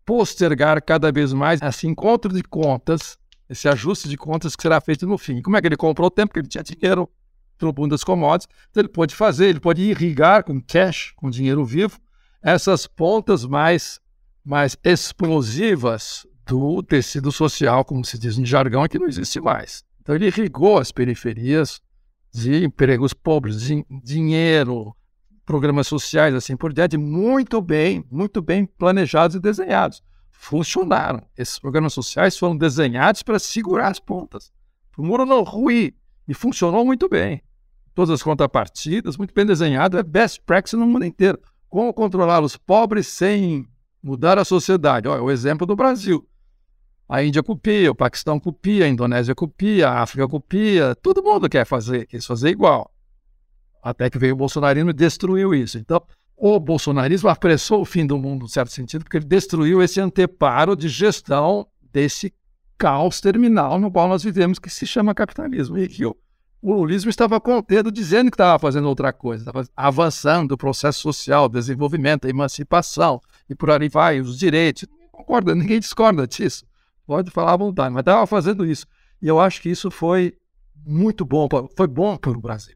S1: postergar cada vez mais esse encontro de contas esse ajuste de contas que será feito no fim. Como é que ele comprou o tempo? Porque ele tinha dinheiro pelo mundo das commodities, então ele pode fazer, ele pode irrigar com cash, com dinheiro vivo, essas pontas mais, mais explosivas do tecido social, como se diz em jargão, que não existe mais. Então ele irrigou as periferias de empregos pobres, de dinheiro, programas sociais, assim por diante, muito bem, muito bem planejados e desenhados funcionaram. Esses programas sociais foram desenhados para segurar as pontas, o muro não ruir, e funcionou muito bem. Todas as contrapartidas, muito bem desenhado, é best practice no mundo inteiro. Como controlar os pobres sem mudar a sociedade? Olha, o exemplo do Brasil. A Índia copia, o Paquistão copia, a Indonésia copia, a África copia, todo mundo quer fazer, quer fazer igual. Até que veio o bolsonarismo e destruiu isso. Então, o bolsonarismo apressou o fim do mundo, em certo sentido, porque ele destruiu esse anteparo de gestão desse caos terminal no qual nós vivemos, que se chama capitalismo. E que o, o lulismo estava contendo, dizendo que estava fazendo outra coisa, estava avançando o processo social, desenvolvimento, emancipação, e por aí vai, os direitos. Ninguém concorda, ninguém discorda disso. Pode falar à vontade, mas estava fazendo isso. E eu acho que isso foi muito bom, foi bom para o Brasil.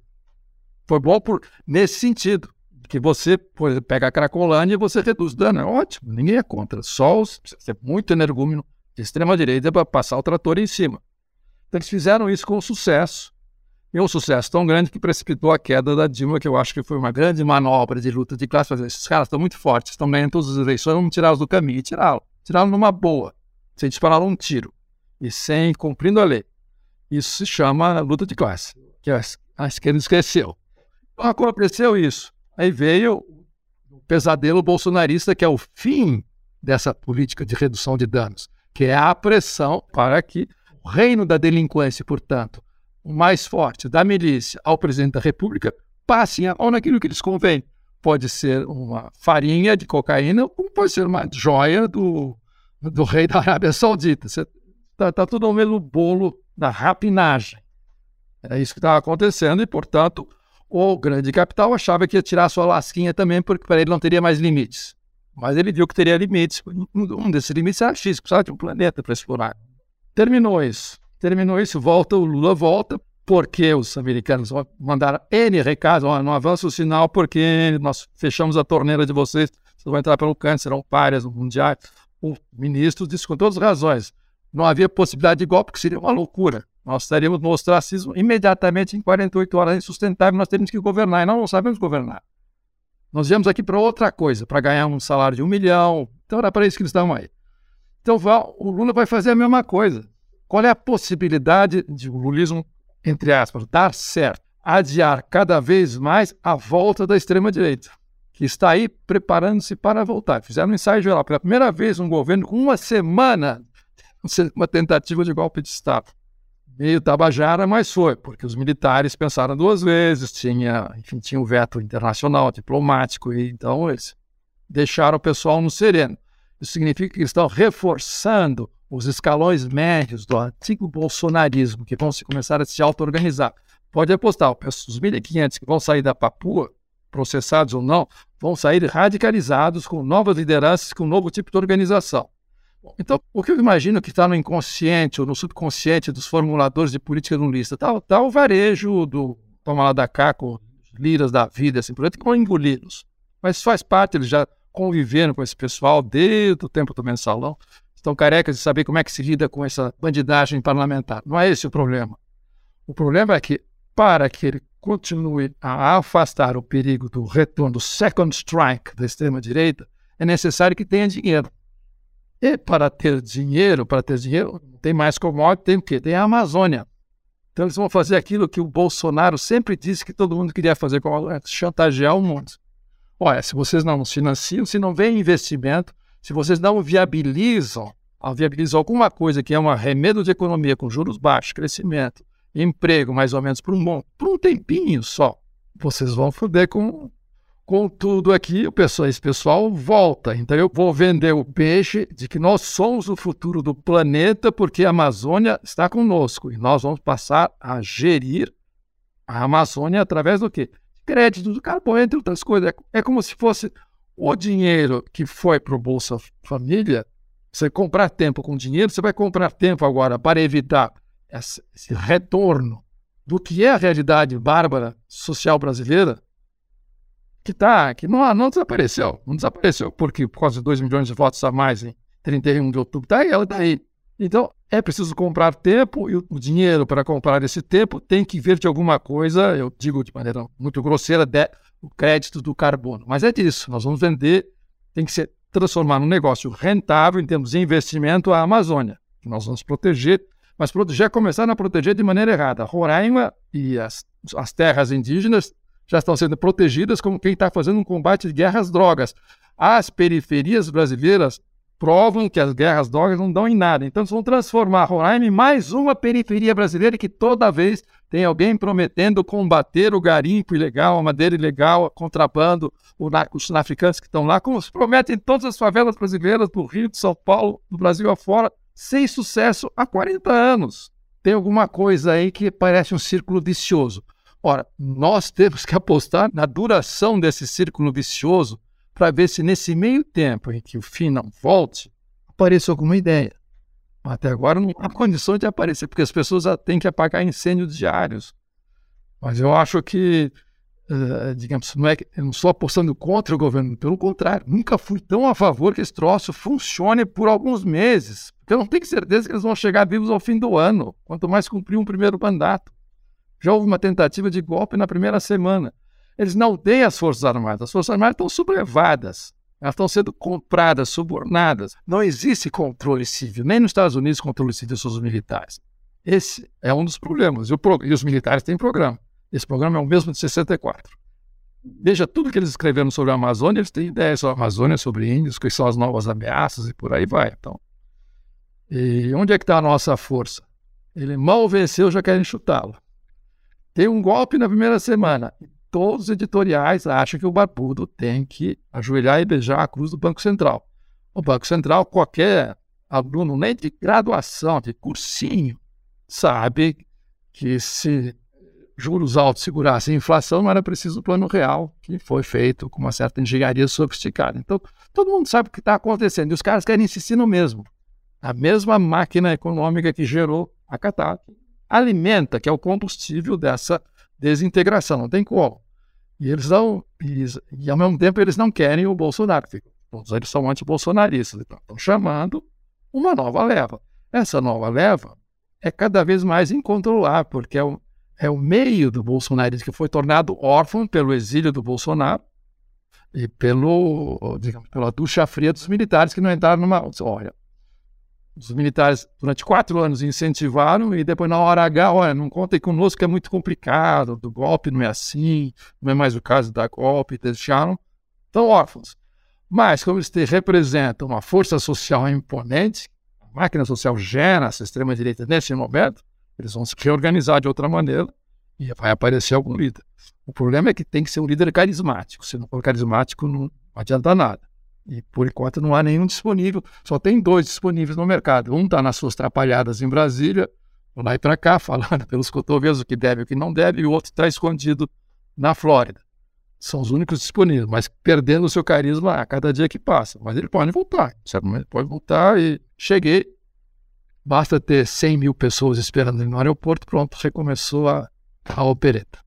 S1: Foi bom por, nesse sentido que você exemplo, pega a Cracolândia e você reduz dano. É ótimo, ninguém é contra. Só os, ser muito energúmeno de extrema-direita para passar o trator em cima. Então, eles fizeram isso com sucesso. E um sucesso tão grande que precipitou a queda da Dilma, que eu acho que foi uma grande manobra de luta de classe. Esses caras estão muito fortes, estão ganhando todas as eleições, vamos tirá-los do caminho. E tirá-los. Tirá-los numa boa, sem disparar um tiro e sem cumprindo a lei. Isso se chama luta de classe, que a esquerda esqueceu. Então, aconteceu isso. Aí veio o pesadelo bolsonarista, que é o fim dessa política de redução de danos, que é a pressão para que o reino da delinquência, portanto, mais forte da milícia ao presidente da República, passem a mão naquilo que lhes convém. Pode ser uma farinha de cocaína, ou pode ser uma joia do, do rei da Arábia Saudita. Está tá tudo no mesmo bolo da rapinagem. É isso que estava acontecendo e, portanto, o grande capital achava que ia tirar sua lasquinha também, porque para ele não teria mais limites. Mas ele viu que teria limites. Um desses limites era X, precisava de um planeta para explorar. Terminou isso. Terminou isso, volta, o Lula volta, porque os americanos mandaram N recados, oh, não avança o sinal porque nós fechamos a torneira de vocês, vocês vão entrar pelo câncer, serão páreas mundiais. O ministro disse com todas as razões, não havia possibilidade de golpe, porque seria uma loucura. Nós teríamos no ostracismo imediatamente em 48 horas insustentável, nós teríamos que governar, e nós não sabemos governar. Nós viemos aqui para outra coisa, para ganhar um salário de um milhão, então era para isso que eles estavam aí. Então o Lula vai fazer a mesma coisa. Qual é a possibilidade de o lulismo, entre aspas, dar certo? Adiar cada vez mais a volta da extrema-direita, que está aí preparando-se para voltar. Fizeram um ensaio geral. Pela primeira vez, um governo com uma semana, uma tentativa de golpe de Estado meio tabajara, mas foi, porque os militares pensaram duas vezes, tinha, enfim, tinha o veto internacional, diplomático, e então eles deixaram o pessoal no sereno. Isso significa que eles estão reforçando os escalões médios do antigo bolsonarismo, que vão se começar a se auto-organizar. Pode apostar, os 1.500 que vão sair da Papua, processados ou não, vão sair radicalizados com novas lideranças, com um novo tipo de organização. Então, o que eu imagino que está no inconsciente ou no subconsciente dos formuladores de política lulista? Está tá o varejo do toma lá da cá com liras da vida, assim por exemplo, que vão engoli-los. Mas faz parte, eles já conviveram com esse pessoal desde o tempo do mensalão, estão carecas de saber como é que se lida com essa bandidagem parlamentar. Não é esse o problema. O problema é que, para que ele continue a afastar o perigo do retorno do second strike da extrema-direita, é necessário que tenha dinheiro. E para ter dinheiro, para ter dinheiro, tem mais commodity, tem o quê? Tem a Amazônia. Então eles vão fazer aquilo que o Bolsonaro sempre disse que todo mundo queria fazer, a chantagear o mundo. Olha, se vocês não nos financiam, se não vem investimento, se vocês não viabilizam, viabilizam alguma coisa que é um arremedo de economia com juros baixos, crescimento, emprego mais ou menos por um por um tempinho só, vocês vão foder com com tudo aqui, o pessoal, esse pessoal volta. Então eu vou vender o peixe de que nós somos o futuro do planeta porque a Amazônia está conosco e nós vamos passar a gerir a Amazônia através do quê? Crédito do carbono, entre outras coisas. É, é como se fosse o dinheiro que foi para o Bolsa Família Você comprar tempo com dinheiro, você vai comprar tempo agora para evitar esse retorno do que é a realidade bárbara social brasileira, que tá, que não, não desapareceu. Não desapareceu porque por causa de 2 milhões de votos a mais em 31 de outubro. Tá aí, ela tá aí. Então, é preciso comprar tempo e o dinheiro para comprar esse tempo tem que vir de alguma coisa, eu digo de maneira muito grosseira, de, o crédito do carbono. Mas é disso, nós vamos vender, tem que ser transformar num negócio rentável em termos de investimento a Amazônia, nós vamos proteger, mas proteger, começar a proteger de maneira errada. Roraima e as, as terras indígenas já estão sendo protegidas como quem está fazendo um combate de guerras drogas. As periferias brasileiras provam que as guerras drogas não dão em nada. Então, eles vão transformar Roraima em mais uma periferia brasileira que toda vez tem alguém prometendo combater o garimpo ilegal, a madeira ilegal, contrabando, os traficantes que estão lá, como se prometem em todas as favelas brasileiras do Rio, de São Paulo, do Brasil afora, sem sucesso há 40 anos. Tem alguma coisa aí que parece um círculo vicioso. Ora, nós temos que apostar na duração desse círculo vicioso para ver se nesse meio tempo em que o fim não volte, apareça alguma ideia. Até agora não há condições de aparecer, porque as pessoas têm que apagar incêndios diários. Mas eu acho que, uh, digamos, não é que eu não estou apostando contra o governo, pelo contrário, nunca fui tão a favor que esse troço funcione por alguns meses, porque eu não tenho certeza que eles vão chegar vivos ao fim do ano, quanto mais cumprir um primeiro mandato. Já houve uma tentativa de golpe na primeira semana. Eles não têm as Forças Armadas. As Forças Armadas estão sublevadas. Elas estão sendo compradas, subornadas. Não existe controle civil. Nem nos Estados Unidos controle civil sobre os militares. Esse é um dos problemas. E, pro... e os militares têm programa. Esse programa é o mesmo de 64. Veja tudo que eles escreveram sobre a Amazônia, eles têm ideias sobre a Amazônia, sobre índios, quais são as novas ameaças e por aí vai. Então, e onde é que está a nossa força? Ele mal venceu, já querem chutá-lo. Tem um golpe na primeira semana todos os editoriais acham que o barbudo tem que ajoelhar e beijar a cruz do Banco Central. O Banco Central, qualquer aluno, nem de graduação, de cursinho, sabe que se juros altos segurassem a inflação, não era preciso o plano real, que foi feito com uma certa engenharia sofisticada. Então, todo mundo sabe o que está acontecendo. E os caras querem insistir no mesmo. A mesma máquina econômica que gerou a catástrofe alimenta, que é o combustível dessa desintegração, não tem como. E eles não, e, e ao mesmo tempo eles não querem o Bolsonaro, todos eles são antibolsonaristas, então estão chamando uma nova leva. Essa nova leva é cada vez mais incontrolável, porque é o, é o meio do bolsonarismo que foi tornado órfão pelo exílio do Bolsonaro e pelo, digamos, pela ducha fria dos militares que não entraram numa. Olha, os militares, durante quatro anos, incentivaram e depois, na hora H, olha, não contem conosco que é muito complicado, do golpe não é assim, não é mais o caso da golpe, deixaram, estão órfãos. Mas, como eles representam uma força social imponente, a máquina social gera essa extrema-direita nesse momento, eles vão se reorganizar de outra maneira e vai aparecer algum líder. O problema é que tem que ser um líder carismático. Se não for carismático, não adianta nada. E por enquanto não há nenhum disponível, só tem dois disponíveis no mercado. Um está nas suas trapalhadas em Brasília, lá e para cá, falando pelos cotovelos o que deve e o que não deve, e o outro está escondido na Flórida. São os únicos disponíveis, mas perdendo o seu carisma a cada dia que passa. Mas ele pode voltar, certamente pode voltar e cheguei. Basta ter 100 mil pessoas esperando no aeroporto, pronto, recomeçou a, a opereta.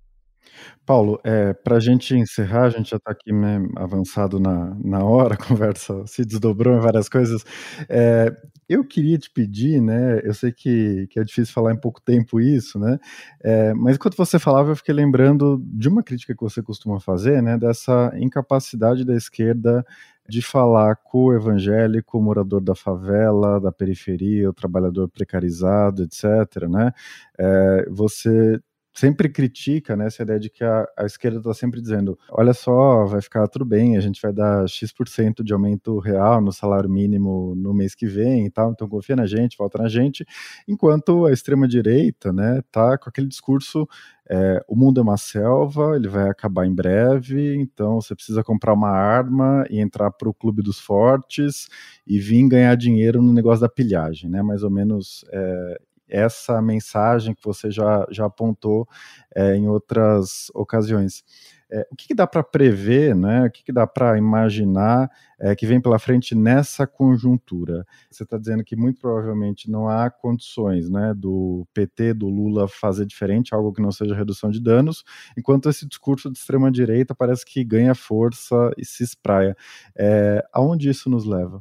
S2: Paulo, é, para a gente encerrar, a gente já está aqui né, avançado na, na hora, a conversa se desdobrou em várias coisas. É, eu queria te pedir, né? Eu sei que, que é difícil falar em pouco tempo isso, né? É, mas enquanto você falava, eu fiquei lembrando de uma crítica que você costuma fazer, né? Dessa incapacidade da esquerda de falar com o evangélico, o morador da favela, da periferia, o trabalhador precarizado, etc. Né? É, você sempre critica né, essa ideia de que a, a esquerda está sempre dizendo: olha só, vai ficar tudo bem, a gente vai dar X% de aumento real no salário mínimo no mês que vem e tal, então confia na gente, volta na gente, enquanto a extrema-direita né, tá com aquele discurso. É, o mundo é uma selva, ele vai acabar em breve, então você precisa comprar uma arma e entrar para o clube dos fortes e vir ganhar dinheiro no negócio da pilhagem, né? Mais ou menos é, essa mensagem que você já, já apontou é, em outras ocasiões. É, o que, que, dá para prever, né? o que, que dá para imaginar é, que vem pela frente nessa conjuntura? Você está dizendo que muito provavelmente não há condições né, do PT, do Lula, fazer diferente, algo que não seja redução de danos, enquanto esse discurso de extrema-direita parece que ganha força e se espraia. É, aonde isso nos leva?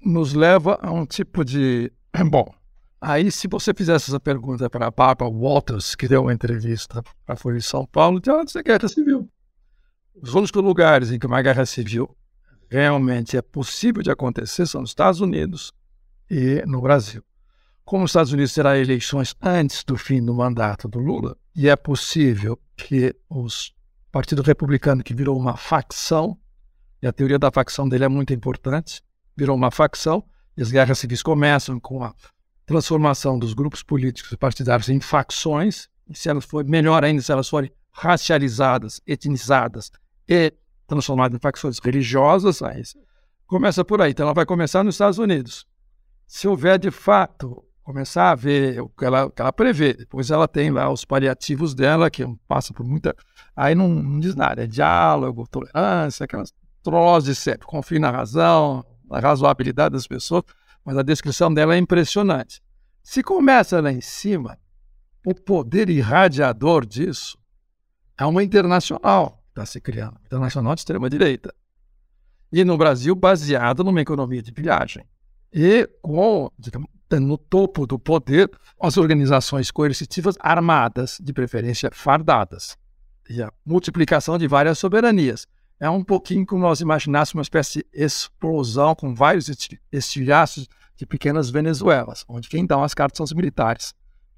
S1: Nos leva a um tipo de. Bom, Aí, se você fizesse essa pergunta para a Papa Walters, que deu uma entrevista para a Folha de São Paulo, ela disse guerra civil. Os únicos lugares em que uma guerra civil realmente é possível de acontecer são nos Estados Unidos e no Brasil. Como os Estados Unidos terá eleições antes do fim do mandato do Lula, e é possível que o Partido Republicano, que virou uma facção, e a teoria da facção dele é muito importante, virou uma facção, e as guerras civis começam com a transformação dos grupos políticos e partidários em facções, e se elas forem, melhor ainda, se elas forem racializadas, etnizadas e transformadas em facções religiosas, aí começa por aí. Então ela vai começar nos Estados Unidos. Se houver de fato começar a ver o que ela, o que ela prevê, depois ela tem lá os paliativos dela, que passa por muita. Aí não, não diz nada, é diálogo, tolerância, aquelas trolls de sempre, confio na razão, na razoabilidade das pessoas mas a descrição dela é impressionante. Se começa lá em cima, o poder irradiador disso é uma internacional que está se criando, internacional de extrema-direita. E no Brasil, baseada numa economia de pilhagem. E com, digamos, no topo do poder, as organizações coercitivas armadas, de preferência fardadas. E a multiplicação de várias soberanias é um pouquinho como nós imaginássemos uma espécie de explosão com vários estilhaços de pequenas Venezuelas, onde quem dá as cartas são os militares,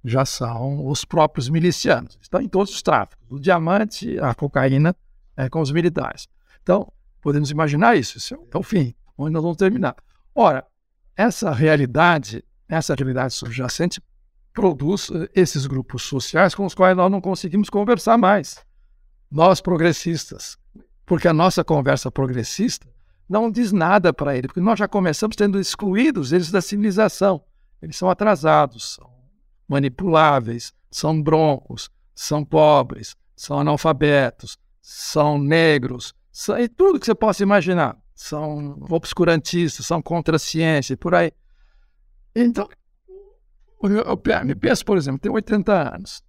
S1: já são os próprios milicianos. Estão em todos os tráficos. O diamante, a cocaína, é com os militares. Então, podemos imaginar isso. Isso é o fim, onde nós vamos terminar. Ora, essa realidade, essa realidade subjacente, produz eh, esses grupos sociais com os quais nós não conseguimos conversar mais. Nós progressistas, porque a nossa conversa progressista não diz nada para ele, porque nós já começamos tendo excluídos eles da civilização. Eles são atrasados, são manipuláveis, são broncos, são pobres, são analfabetos, são negros, são, e tudo que você possa imaginar. São obscurantistas, são contra a ciência e por aí. Então, eu penso, por exemplo, tem 80 anos,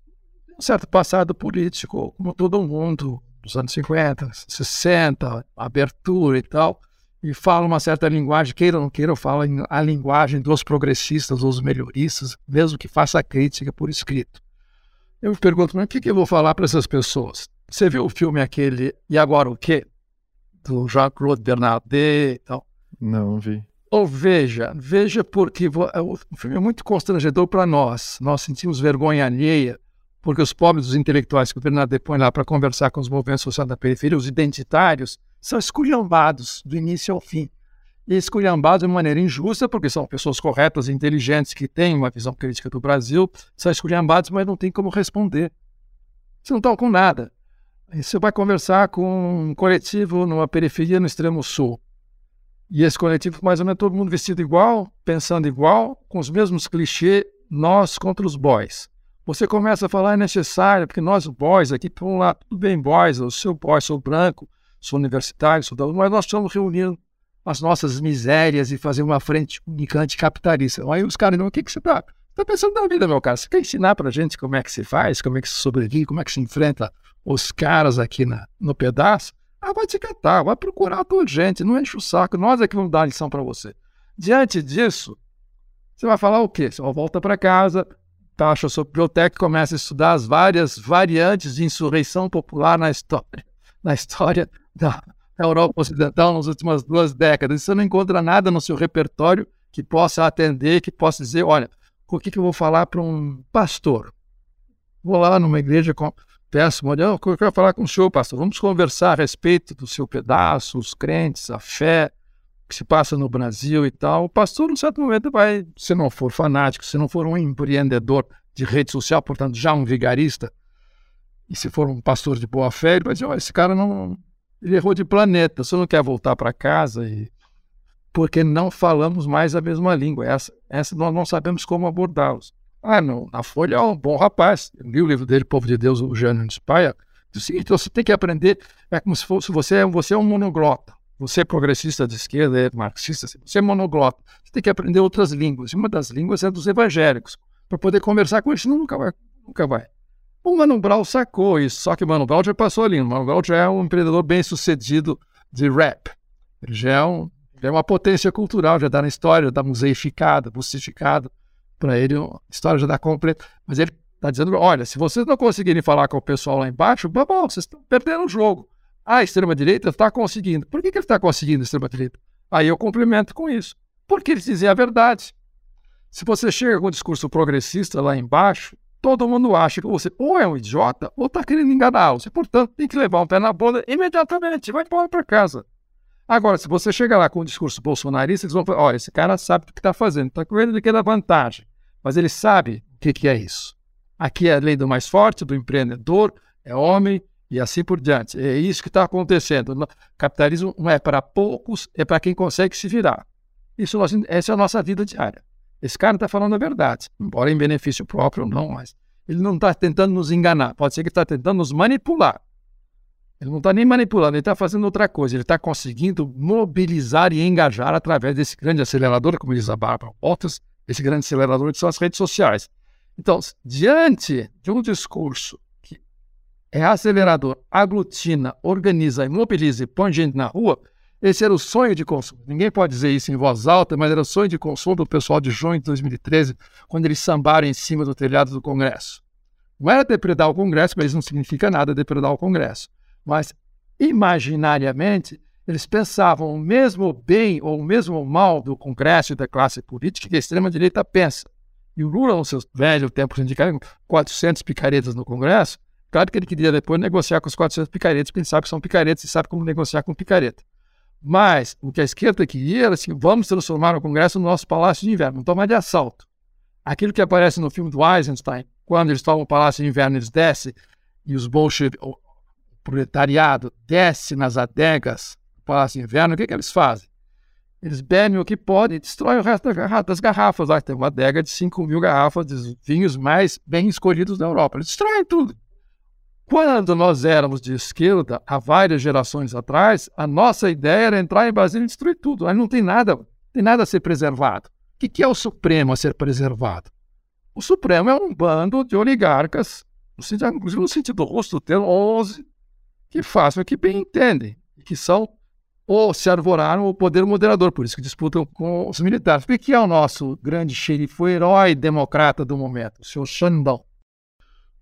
S1: um certo passado político, como todo mundo, dos anos 50, 60, abertura e tal, e fala uma certa linguagem, queira ou não queira, fala a linguagem dos progressistas, dos melhoristas, mesmo que faça crítica por escrito. Eu me pergunto, mas o que, que eu vou falar para essas pessoas? Você viu o filme aquele E Agora o Quê? Do Jean-Claude Bernardet e tal?
S2: Não, vi.
S1: Ou veja, veja porque é, o filme é muito constrangedor para nós. Nós sentimos vergonha alheia porque os pobres, os intelectuais que o Bernardet põe lá para conversar com os movimentos sociais da periferia, os identitários, são esculhambados do início ao fim. E esculhambados de maneira injusta, porque são pessoas corretas e inteligentes que têm uma visão crítica do Brasil, são esculhambados, mas não tem como responder. Você não estão com nada. Aí você vai conversar com um coletivo numa periferia no extremo sul. E esse coletivo, mais ou menos, todo mundo vestido igual, pensando igual, com os mesmos clichês, nós contra os boys. Você começa a falar, é necessário, porque nós, boys, aqui, por um lado, tudo bem, boys, o seu boy, sou branco, sou universitário, sou da mas nós estamos reunindo as nossas misérias e fazer uma frente única anticapitalista. Aí os caras, não, o que, que você está tá pensando na vida, meu cara? Você quer ensinar para gente como é que se faz, como é que se sobrevive, como é que se enfrenta os caras aqui na, no pedaço? Ah, vai te catar, vai procurar a tua gente, não enche o saco, nós é que vamos dar a lição para você. Diante disso, você vai falar o quê? Você volta para casa, taxa sua biblioteca e começa a estudar as várias variantes de insurreição popular na história, na história da Europa Ocidental nas últimas duas décadas. Você não encontra nada no seu repertório que possa atender, que possa dizer, olha, o que, que eu vou falar para um pastor? Vou lá numa igreja, com, peço, olha, eu quero falar com o senhor, pastor. Vamos conversar a respeito do seu pedaço, os crentes, a fé, que se passa no Brasil e tal. O pastor, num certo momento, vai, se não for fanático, se não for um empreendedor de rede social, portanto, já um vigarista, e se for um pastor de boa fé, ele vai dizer, oh, esse cara não, ele errou de planeta, você não quer voltar para casa e porque não falamos mais a mesma língua. Essa, essa nós não sabemos como abordá-los. Ah, não, na Folha é um bom rapaz. Eu li o livro dele, Povo de Deus, o Jânio de Spaia. É o seguinte, você tem que aprender, é como se fosse você, você é um monoglota. Você é progressista de esquerda, é marxista, você é monoglota. Você tem que aprender outras línguas. E uma das línguas é dos evangélicos. Para poder conversar com eles, nunca vai. Nunca vai. O Mano Brown sacou isso, só que o Mano Brown já passou ali. O Mano Brown já é um empreendedor bem sucedido de rap. Ele já é, um, já é uma potência cultural, já dá na história, já dá museificada, bustificada. Para ele, a história já dá completa. Mas ele está dizendo: olha, se vocês não conseguirem falar com o pessoal lá embaixo, bom, vocês estão perdendo o jogo. A extrema-direita está conseguindo. Por que, que ele está conseguindo a extrema-direita? Aí eu complemento com isso. Porque eles dizem a verdade. Se você chega com um discurso progressista lá embaixo, todo mundo acha que você ou é um idiota ou está querendo enganá-los. E, portanto, tem que levar um pé na bunda imediatamente. Vai embora para casa. Agora, se você chega lá com um discurso bolsonarista, eles vão falar: olha, esse cara sabe o que está fazendo, está que dar vantagem. Mas ele sabe o que, que é isso. Aqui é a lei do mais forte, do empreendedor, é homem e assim por diante. É isso que está acontecendo. O capitalismo não é para poucos, é para quem consegue se virar. Isso, essa é a nossa vida diária. Esse cara está falando a verdade, embora em benefício próprio ou não, mas ele não está tentando nos enganar. Pode ser que está tentando nos manipular. Ele não está nem manipulando, ele está fazendo outra coisa. Ele está conseguindo mobilizar e engajar através desse grande acelerador, como diz a Barbara Bottas, esse grande acelerador que são as redes sociais. Então, diante de um discurso é acelerador, aglutina, organiza, imobiliza e põe gente na rua, esse era o sonho de consumo. Ninguém pode dizer isso em voz alta, mas era o sonho de consumo do pessoal de junho de 2013, quando eles sambaram em cima do telhado do Congresso. Não era depredar o Congresso, mas isso não significa nada depredar o Congresso. Mas, imaginariamente, eles pensavam o mesmo bem ou o mesmo mal do Congresso e da classe política que a extrema-direita pensa. E o Lula, no seu velho tempo sindical, 400 picaretas no Congresso, claro que ele queria depois negociar com os 400 picaretas, porque ele sabe que são picaretas e sabe como negociar com picareta. Mas o que a esquerda queria era assim: vamos transformar o Congresso no nosso palácio de inverno, tomar de assalto. Aquilo que aparece no filme do Eisenstein, quando eles tomam o palácio de inverno, eles descem e os bolcheviques, o proletariado desce nas adegas do palácio de inverno, o que, que eles fazem? Eles bebem o que podem e destroem o resto das garrafas. Lá tem uma adega de 5 mil garrafas de vinhos mais bem escolhidos da Europa. Eles destroem tudo. Quando nós éramos de esquerda, há várias gerações atrás, a nossa ideia era entrar em Brasília e destruir tudo. Aí não tem nada, tem nada a ser preservado. O que é o Supremo a ser preservado? O Supremo é um bando de oligarcas, inclusive no sentido do rosto do termo, 11, que fazem o que bem entendem, que são ou se arvoraram o poder moderador, por isso que disputam com os militares. O que é o nosso grande xerife, o herói democrata do momento, o senhor Xandão?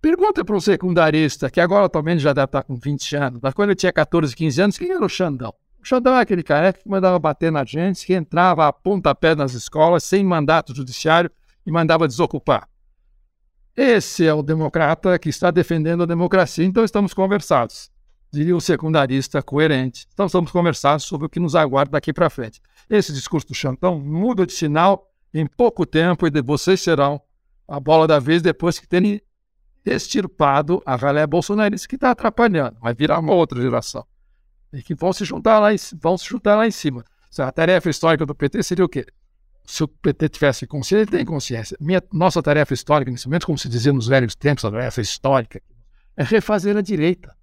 S1: Pergunta para um secundarista, que agora atualmente já deve estar com 20 anos, mas quando ele tinha 14, 15 anos, quem era o Xandão? O Xandão é aquele careca que mandava bater na gente, que entrava a pontapé nas escolas, sem mandato judiciário, e mandava desocupar. Esse é o democrata que está defendendo a democracia, então estamos conversados diria o secundarista coerente. Então vamos conversar sobre o que nos aguarda daqui para frente. Esse discurso do Chantão muda de sinal em pouco tempo e vocês serão a bola da vez depois que terem extirpado a ralé bolsonarista que está atrapalhando. Vai virar uma outra geração. E que vão se juntar lá em, vão se juntar lá em cima. A tarefa histórica do PT seria o quê? Se o PT tivesse consciência, ele tem consciência. Minha, nossa tarefa histórica, nesse momento, como se dizia nos velhos tempos, a tarefa histórica, é refazer a direita.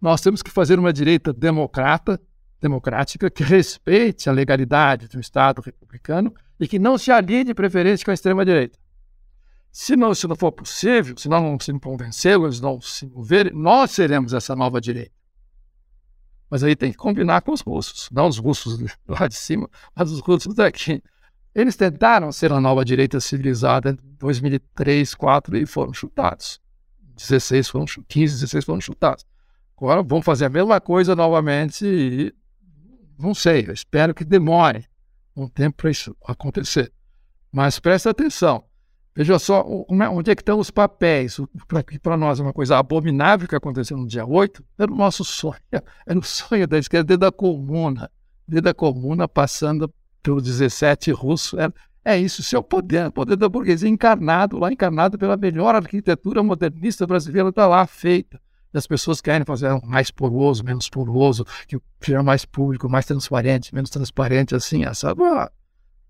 S1: Nós temos que fazer uma direita democrata, democrática, que respeite a legalidade do Estado republicano e que não se alie de preferência com a extrema-direita. Se não, se não for possível, se não se convencer, eles não se moverem, nós seremos essa nova direita. Mas aí tem que combinar com os russos, não os russos lá de cima, mas os russos daqui. Eles tentaram ser a nova direita civilizada em 2003, 2004 e foram chutados. 16 foram, 15, 16 foram chutados. Agora vamos fazer a mesma coisa novamente e não sei, eu espero que demore um tempo para isso acontecer. Mas presta atenção. Veja só é, onde é que estão os papéis. Para nós é uma coisa abominável que aconteceu no dia 8. Era o nosso sonho. Era o sonho da esquerda desde a comuna. Desde a comuna, passando pelos 17 russos. É, é isso, seu é poder, o poder da burguesia encarnado, lá encarnado pela melhor arquitetura modernista brasileira, está lá feita as pessoas querem fazer mais poroso, menos poroso, que seja mais público, mais transparente, menos transparente, assim, essa. Ah,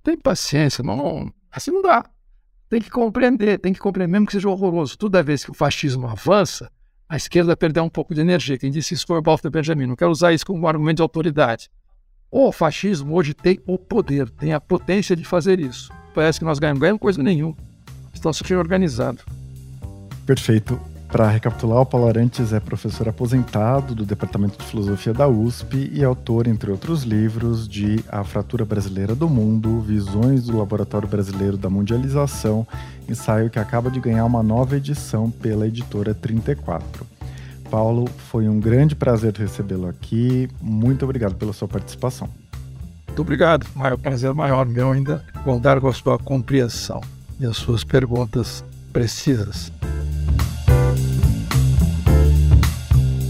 S1: tem paciência, não, assim não dá. Tem que compreender, tem que compreender, mesmo que seja horroroso. Toda vez que o fascismo avança, a esquerda perdeu um pouco de energia. Quem disse isso foi o Walter Benjamin. Não quero usar isso como um argumento de autoridade. O fascismo hoje tem o poder, tem a potência de fazer isso. Parece que nós ganhamos, ganhamos coisa nenhuma. Estão se reorganizando.
S2: Perfeito. Para recapitular, o Paulo Arantes é professor aposentado do Departamento de Filosofia da USP e autor, entre outros livros, de A Fratura Brasileira do Mundo, Visões do Laboratório Brasileiro da Mundialização, ensaio que acaba de ganhar uma nova edição pela editora 34. Paulo, foi um grande prazer recebê-lo aqui. Muito obrigado pela sua participação.
S1: Muito obrigado. Maior prazer maior meu ainda contar com a sua compreensão e as suas perguntas precisas.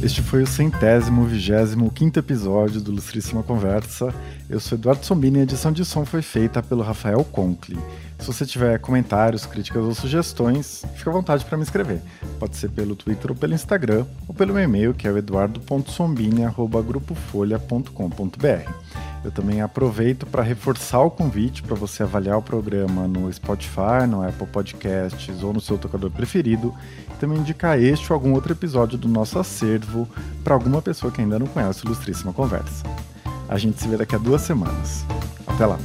S2: Este foi o centésimo, vigésimo quinto episódio do Ilustríssima Conversa. Eu sou Eduardo Sombini e a edição de som foi feita pelo Rafael Conkle. Se você tiver comentários, críticas ou sugestões, fica à vontade para me escrever. Pode ser pelo Twitter ou pelo Instagram, ou pelo meu e-mail, que é o eduardo.sombini.grupofolha.com.br. Eu também aproveito para reforçar o convite para você avaliar o programa no Spotify, no Apple Podcasts ou no seu tocador preferido. Também indicar este ou algum outro episódio do nosso acervo para alguma pessoa que ainda não conhece o Ilustríssima Conversa. A gente se vê daqui a duas semanas. Até lá!